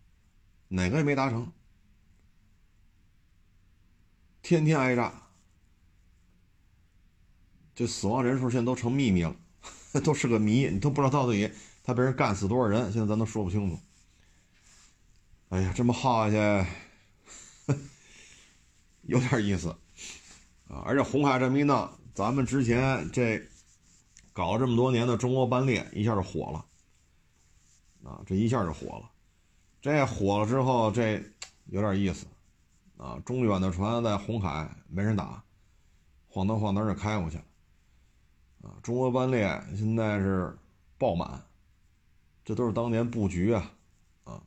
哪个也没达成，天天挨炸，这死亡人数现在都成秘密了。(laughs) 都是个谜，你都不知道到底他被人干死多少人，现在咱都说不清楚。哎呀，这么耗下去，(laughs) 有点意思啊！而且红海这么一闹，咱们之前这搞了这么多年的中国班列一下就火了啊！这一下就火了，这火了之后，这有点意思啊！中远的船在红海没人打，晃荡晃荡就开过去了。啊，中国班列现在是爆满，这都是当年布局啊！啊，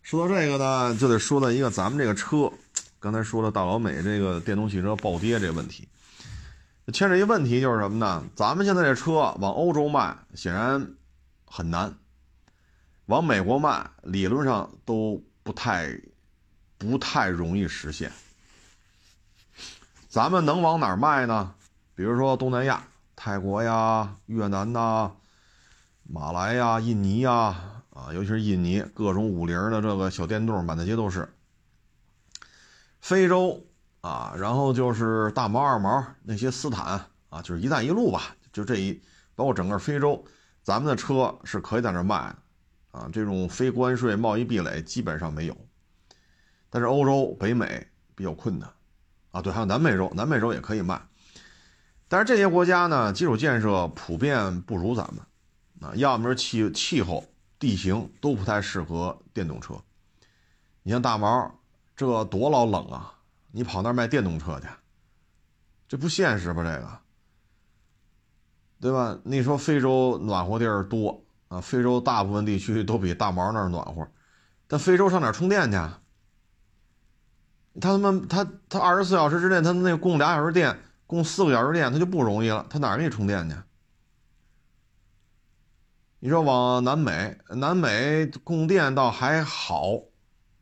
说到这个呢，就得说到一个咱们这个车，刚才说了大老美这个电动汽车暴跌这个问题，牵扯一问题就是什么呢？咱们现在这车往欧洲卖显然很难，往美国卖理论上都不太不太容易实现。咱们能往哪儿卖呢？比如说东南亚。泰国呀、越南呐、马来呀、印尼呀，啊，尤其是印尼各种五菱的这个小电动，满大街都是。非洲啊，然后就是大毛二毛那些斯坦啊，就是“一带一路”吧，就这一，包括整个非洲，咱们的车是可以在那卖的啊，这种非关税贸易壁垒基本上没有。但是欧洲、北美比较困难啊，对，还有南美洲，南美洲也可以卖。但是这些国家呢，基础建设普遍不如咱们啊，要么是气气候、地形都不太适合电动车。你像大毛。这多老冷啊！你跑那儿卖电动车去，这不现实吧？这个，对吧？你说非洲暖和地儿多啊，非洲大部分地区都比大毛那儿暖和，但非洲上哪儿充电去？他他妈他他二十四小时之内他那供俩小时电，供四个小时电，他就不容易了。他哪儿给你充电去？你说往南美，南美供电倒还好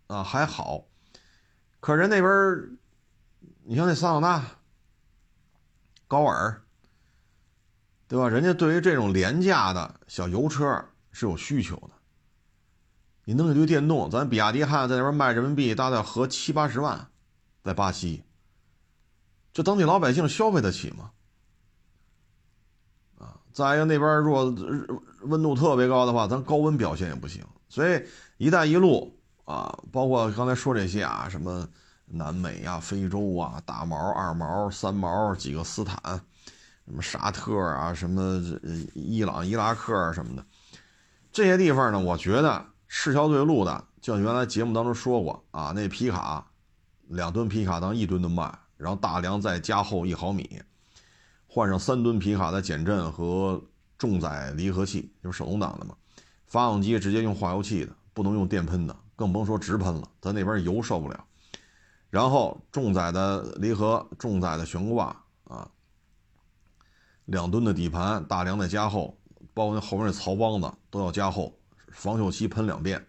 啊，还好。可人那边你像那桑塔纳、高尔，对吧？人家对于这种廉价的小油车是有需求的。你弄一堆电动，咱比亚迪汉在那边卖人民币大概合七八十万，在巴西，这当地老百姓消费得起吗？啊，再一个那边如果温度特别高的话，咱高温表现也不行。所以“一带一路”。啊，包括刚才说这些啊，什么南美啊、非洲啊、大毛、二毛、三毛几个斯坦，什么沙特啊、什么伊朗、伊拉克啊什么的，这些地方呢，我觉得市销对路的，就像原来节目当中说过啊，那皮卡两吨皮卡当一吨的卖，然后大梁再加厚一毫米，换上三吨皮卡的减震和重载离合器，就是手动挡的嘛，发动机直接用化油器的，不能用电喷的。更甭说直喷了，咱那边油受不了。然后重载的离合、重载的悬挂啊，两吨的底盘，大梁的加厚，包括那后面那槽帮子都要加厚，防锈漆喷两遍，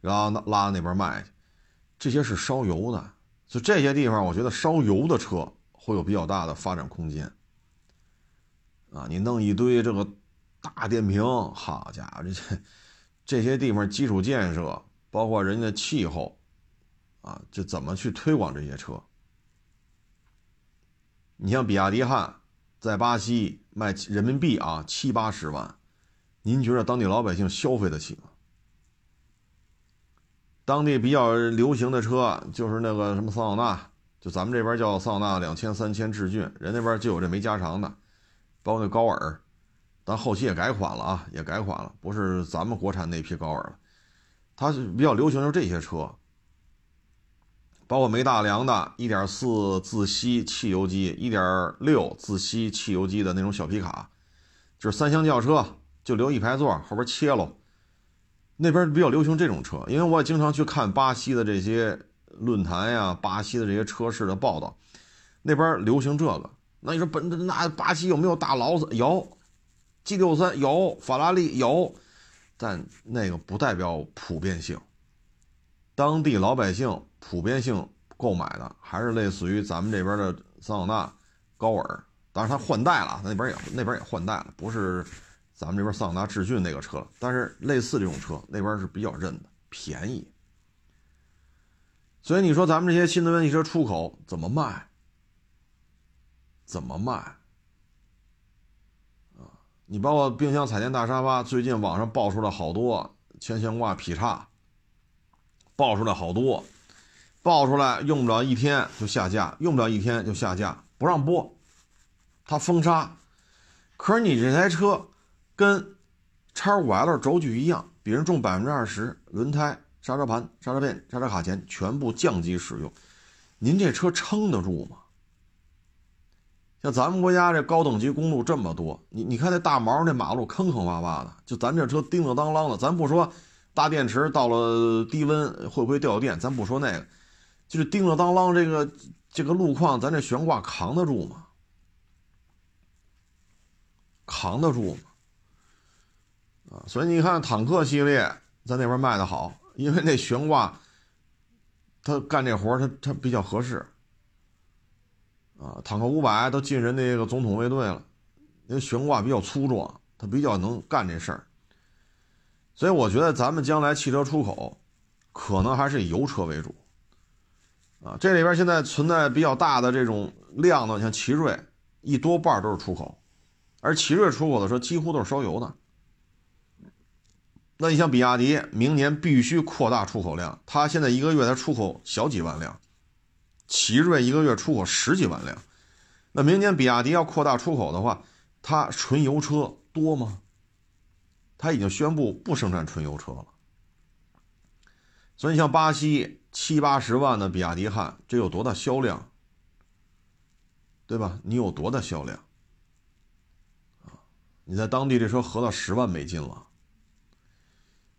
然后拉到那边卖去。这些是烧油的，所以这些地方我觉得烧油的车会有比较大的发展空间。啊，你弄一堆这个大电瓶，好家伙，这这这些地方基础建设。包括人家的气候，啊，就怎么去推广这些车？你像比亚迪汉在巴西卖人民币啊七八十万，您觉得当地老百姓消费得起吗？当地比较流行的车就是那个什么桑塔纳，就咱们这边叫桑塔纳两千、三千、致俊，人那边就有这没加长的，包括那高尔，但后期也改款了啊，也改款了，不是咱们国产那批高尔了。它是比较流行，就是这些车，包括没大梁的1.4自吸汽油机、1.6自吸汽油机的那种小皮卡，就是三厢轿车，就留一排座，后边切了。那边比较流行这种车，因为我也经常去看巴西的这些论坛呀，巴西的这些车市的报道，那边流行这个。那你说本那巴西有没有大劳斯？有，G63 有，法拉利有。但那个不代表普遍性，当地老百姓普遍性购买的还是类似于咱们这边的桑塔纳、高尔，当然它换代了，那边也那边也换代了，不是咱们这边桑塔纳致俊那个车，但是类似这种车那边是比较认的，便宜。所以你说咱们这些新能源汽车出口怎么卖？怎么卖？啊你包括冰箱、彩电、大沙发，最近网上爆出来好多前悬挂劈叉，爆出来好多，爆出来用不了一天就下架，用不了一天就下架，不让播，它封杀。可是你这台车跟叉五 L 轴距一样，比人重百分之二十，轮胎、刹车盘、刹车片、刹车卡钳全部降级使用，您这车撑得住吗？像咱们国家这高等级公路这么多，你你看那大毛那马路坑坑洼洼的，就咱这车叮叮当啷的，咱不说大电池到了低温会不会掉电，咱不说那个，就是叮了当啷这个这个路况，咱这悬挂扛得住吗？扛得住吗？啊，所以你看坦克系列在那边卖的好，因为那悬挂，他干这活他他比较合适。啊，坦克五百都进人那个总统卫队了，那悬挂比较粗壮，它比较能干这事儿。所以我觉得咱们将来汽车出口可能还是以油车为主。啊，这里边现在存在比较大的这种量呢，像奇瑞，一多半都是出口，而奇瑞出口的车几乎都是烧油的。那你像比亚迪，明年必须扩大出口量，它现在一个月才出口小几万辆，奇瑞一个月出口十几万辆，那明年比亚迪要扩大出口的话，它纯油车多吗？它已经宣布不生产纯油车了，所以像巴西。七八十万的比亚迪汉，这有多大销量？对吧？你有多大销量？你在当地这车合到十万美金了。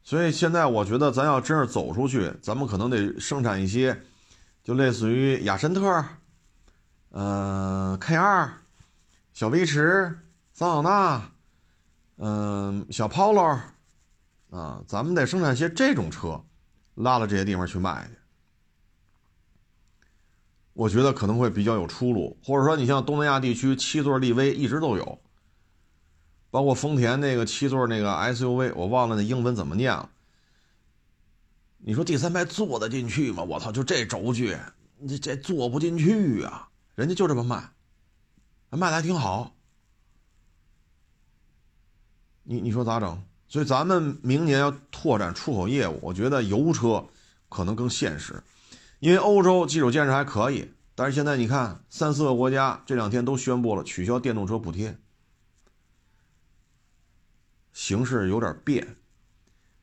所以现在我觉得，咱要真是走出去，咱们可能得生产一些，就类似于雅绅特，呃，K 二，小威驰，桑塔纳，嗯，小 Polo，啊，咱们得生产些这种车，拉到这些地方去卖去。我觉得可能会比较有出路，或者说你像东南亚地区七座力威一直都有，包括丰田那个七座那个 SUV，我忘了那英文怎么念了。你说第三排坐得进去吗？我操，就这轴距，这这坐不进去啊！人家就这么卖，卖的还挺好。你你说咋整？所以咱们明年要拓展出口业务，我觉得油车可能更现实。因为欧洲基础建设还可以，但是现在你看，三四个国家这两天都宣布了取消电动车补贴，形势有点变，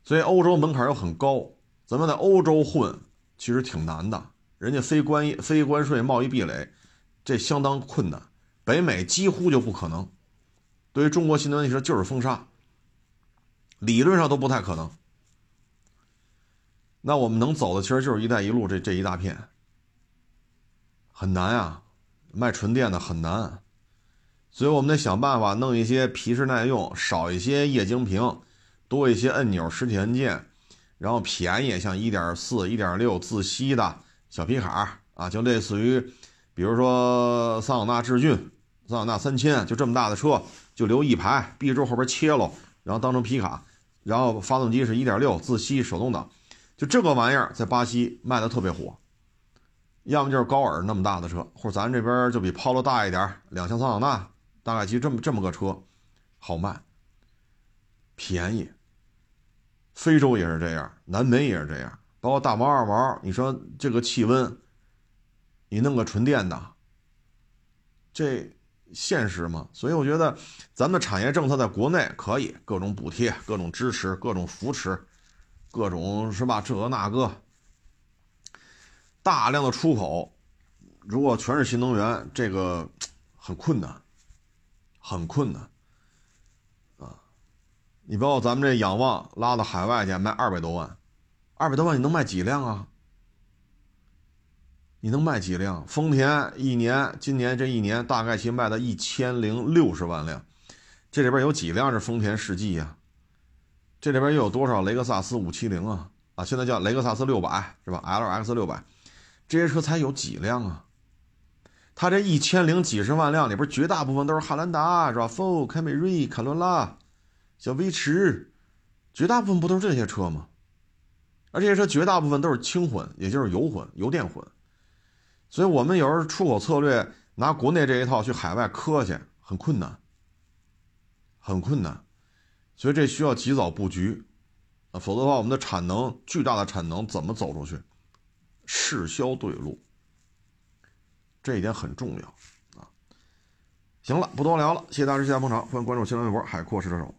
所以欧洲门槛又很高，咱们在欧洲混其实挺难的，人家非关非关税贸易壁垒，这相当困难，北美几乎就不可能，对于中国新能源汽车就是封杀，理论上都不太可能。那我们能走的其实就是“一带一路”这这一大片，很难啊，卖纯电的很难，所以我们得想办法弄一些皮实耐用、少一些液晶屏、多一些按钮实体按键，然后便宜，像1.4、1.6自吸的小皮卡啊，就类似于，比如说桑塔纳致俊、桑塔纳三千，就这么大的车，就留一排，B 柱后边切了，然后当成皮卡，然后发动机是1.6自吸手动挡。就这个玩意儿在巴西卖的特别火，要么就是高尔那么大的车，或者咱这边就比 Polo 大一点，两厢桑塔纳，大概其实这么这么个车，好卖，便宜。非洲也是这样，南美也是这样，包括大毛二毛，你说这个气温，你弄个纯电的，这现实吗？所以我觉得咱们产业政策在国内可以各种补贴、各种支持、各种扶持。各种是吧？这个那个，大量的出口，如果全是新能源，这个很困难，很困难啊！你包括咱们这仰望拉到海外去卖二百多万，二百多万你能卖几辆啊？你能卖几辆？丰田一年今年这一年大概其卖到一千零六十万辆，这里边有几辆是丰田世纪呀？这里边又有多少雷克萨斯五七零啊？啊，现在叫雷克萨斯六百是吧？L X 六百，这些车才有几辆啊？它这一千零几十万辆里边，绝大部分都是汉兰达是吧？f 凯美瑞、卡罗拉、小威驰，绝大部分不都是这些车吗？而这些车绝大部分都是轻混，也就是油混、油电混。所以我们有时候出口策略拿国内这一套去海外磕去，很困难，很困难。所以这需要及早布局，啊，否则的话，我们的产能巨大的产能怎么走出去？市销对路，这一点很重要啊。行了，不多聊了，谢谢大家谢谢、捧场，欢迎关注新浪微博“海阔试车手”。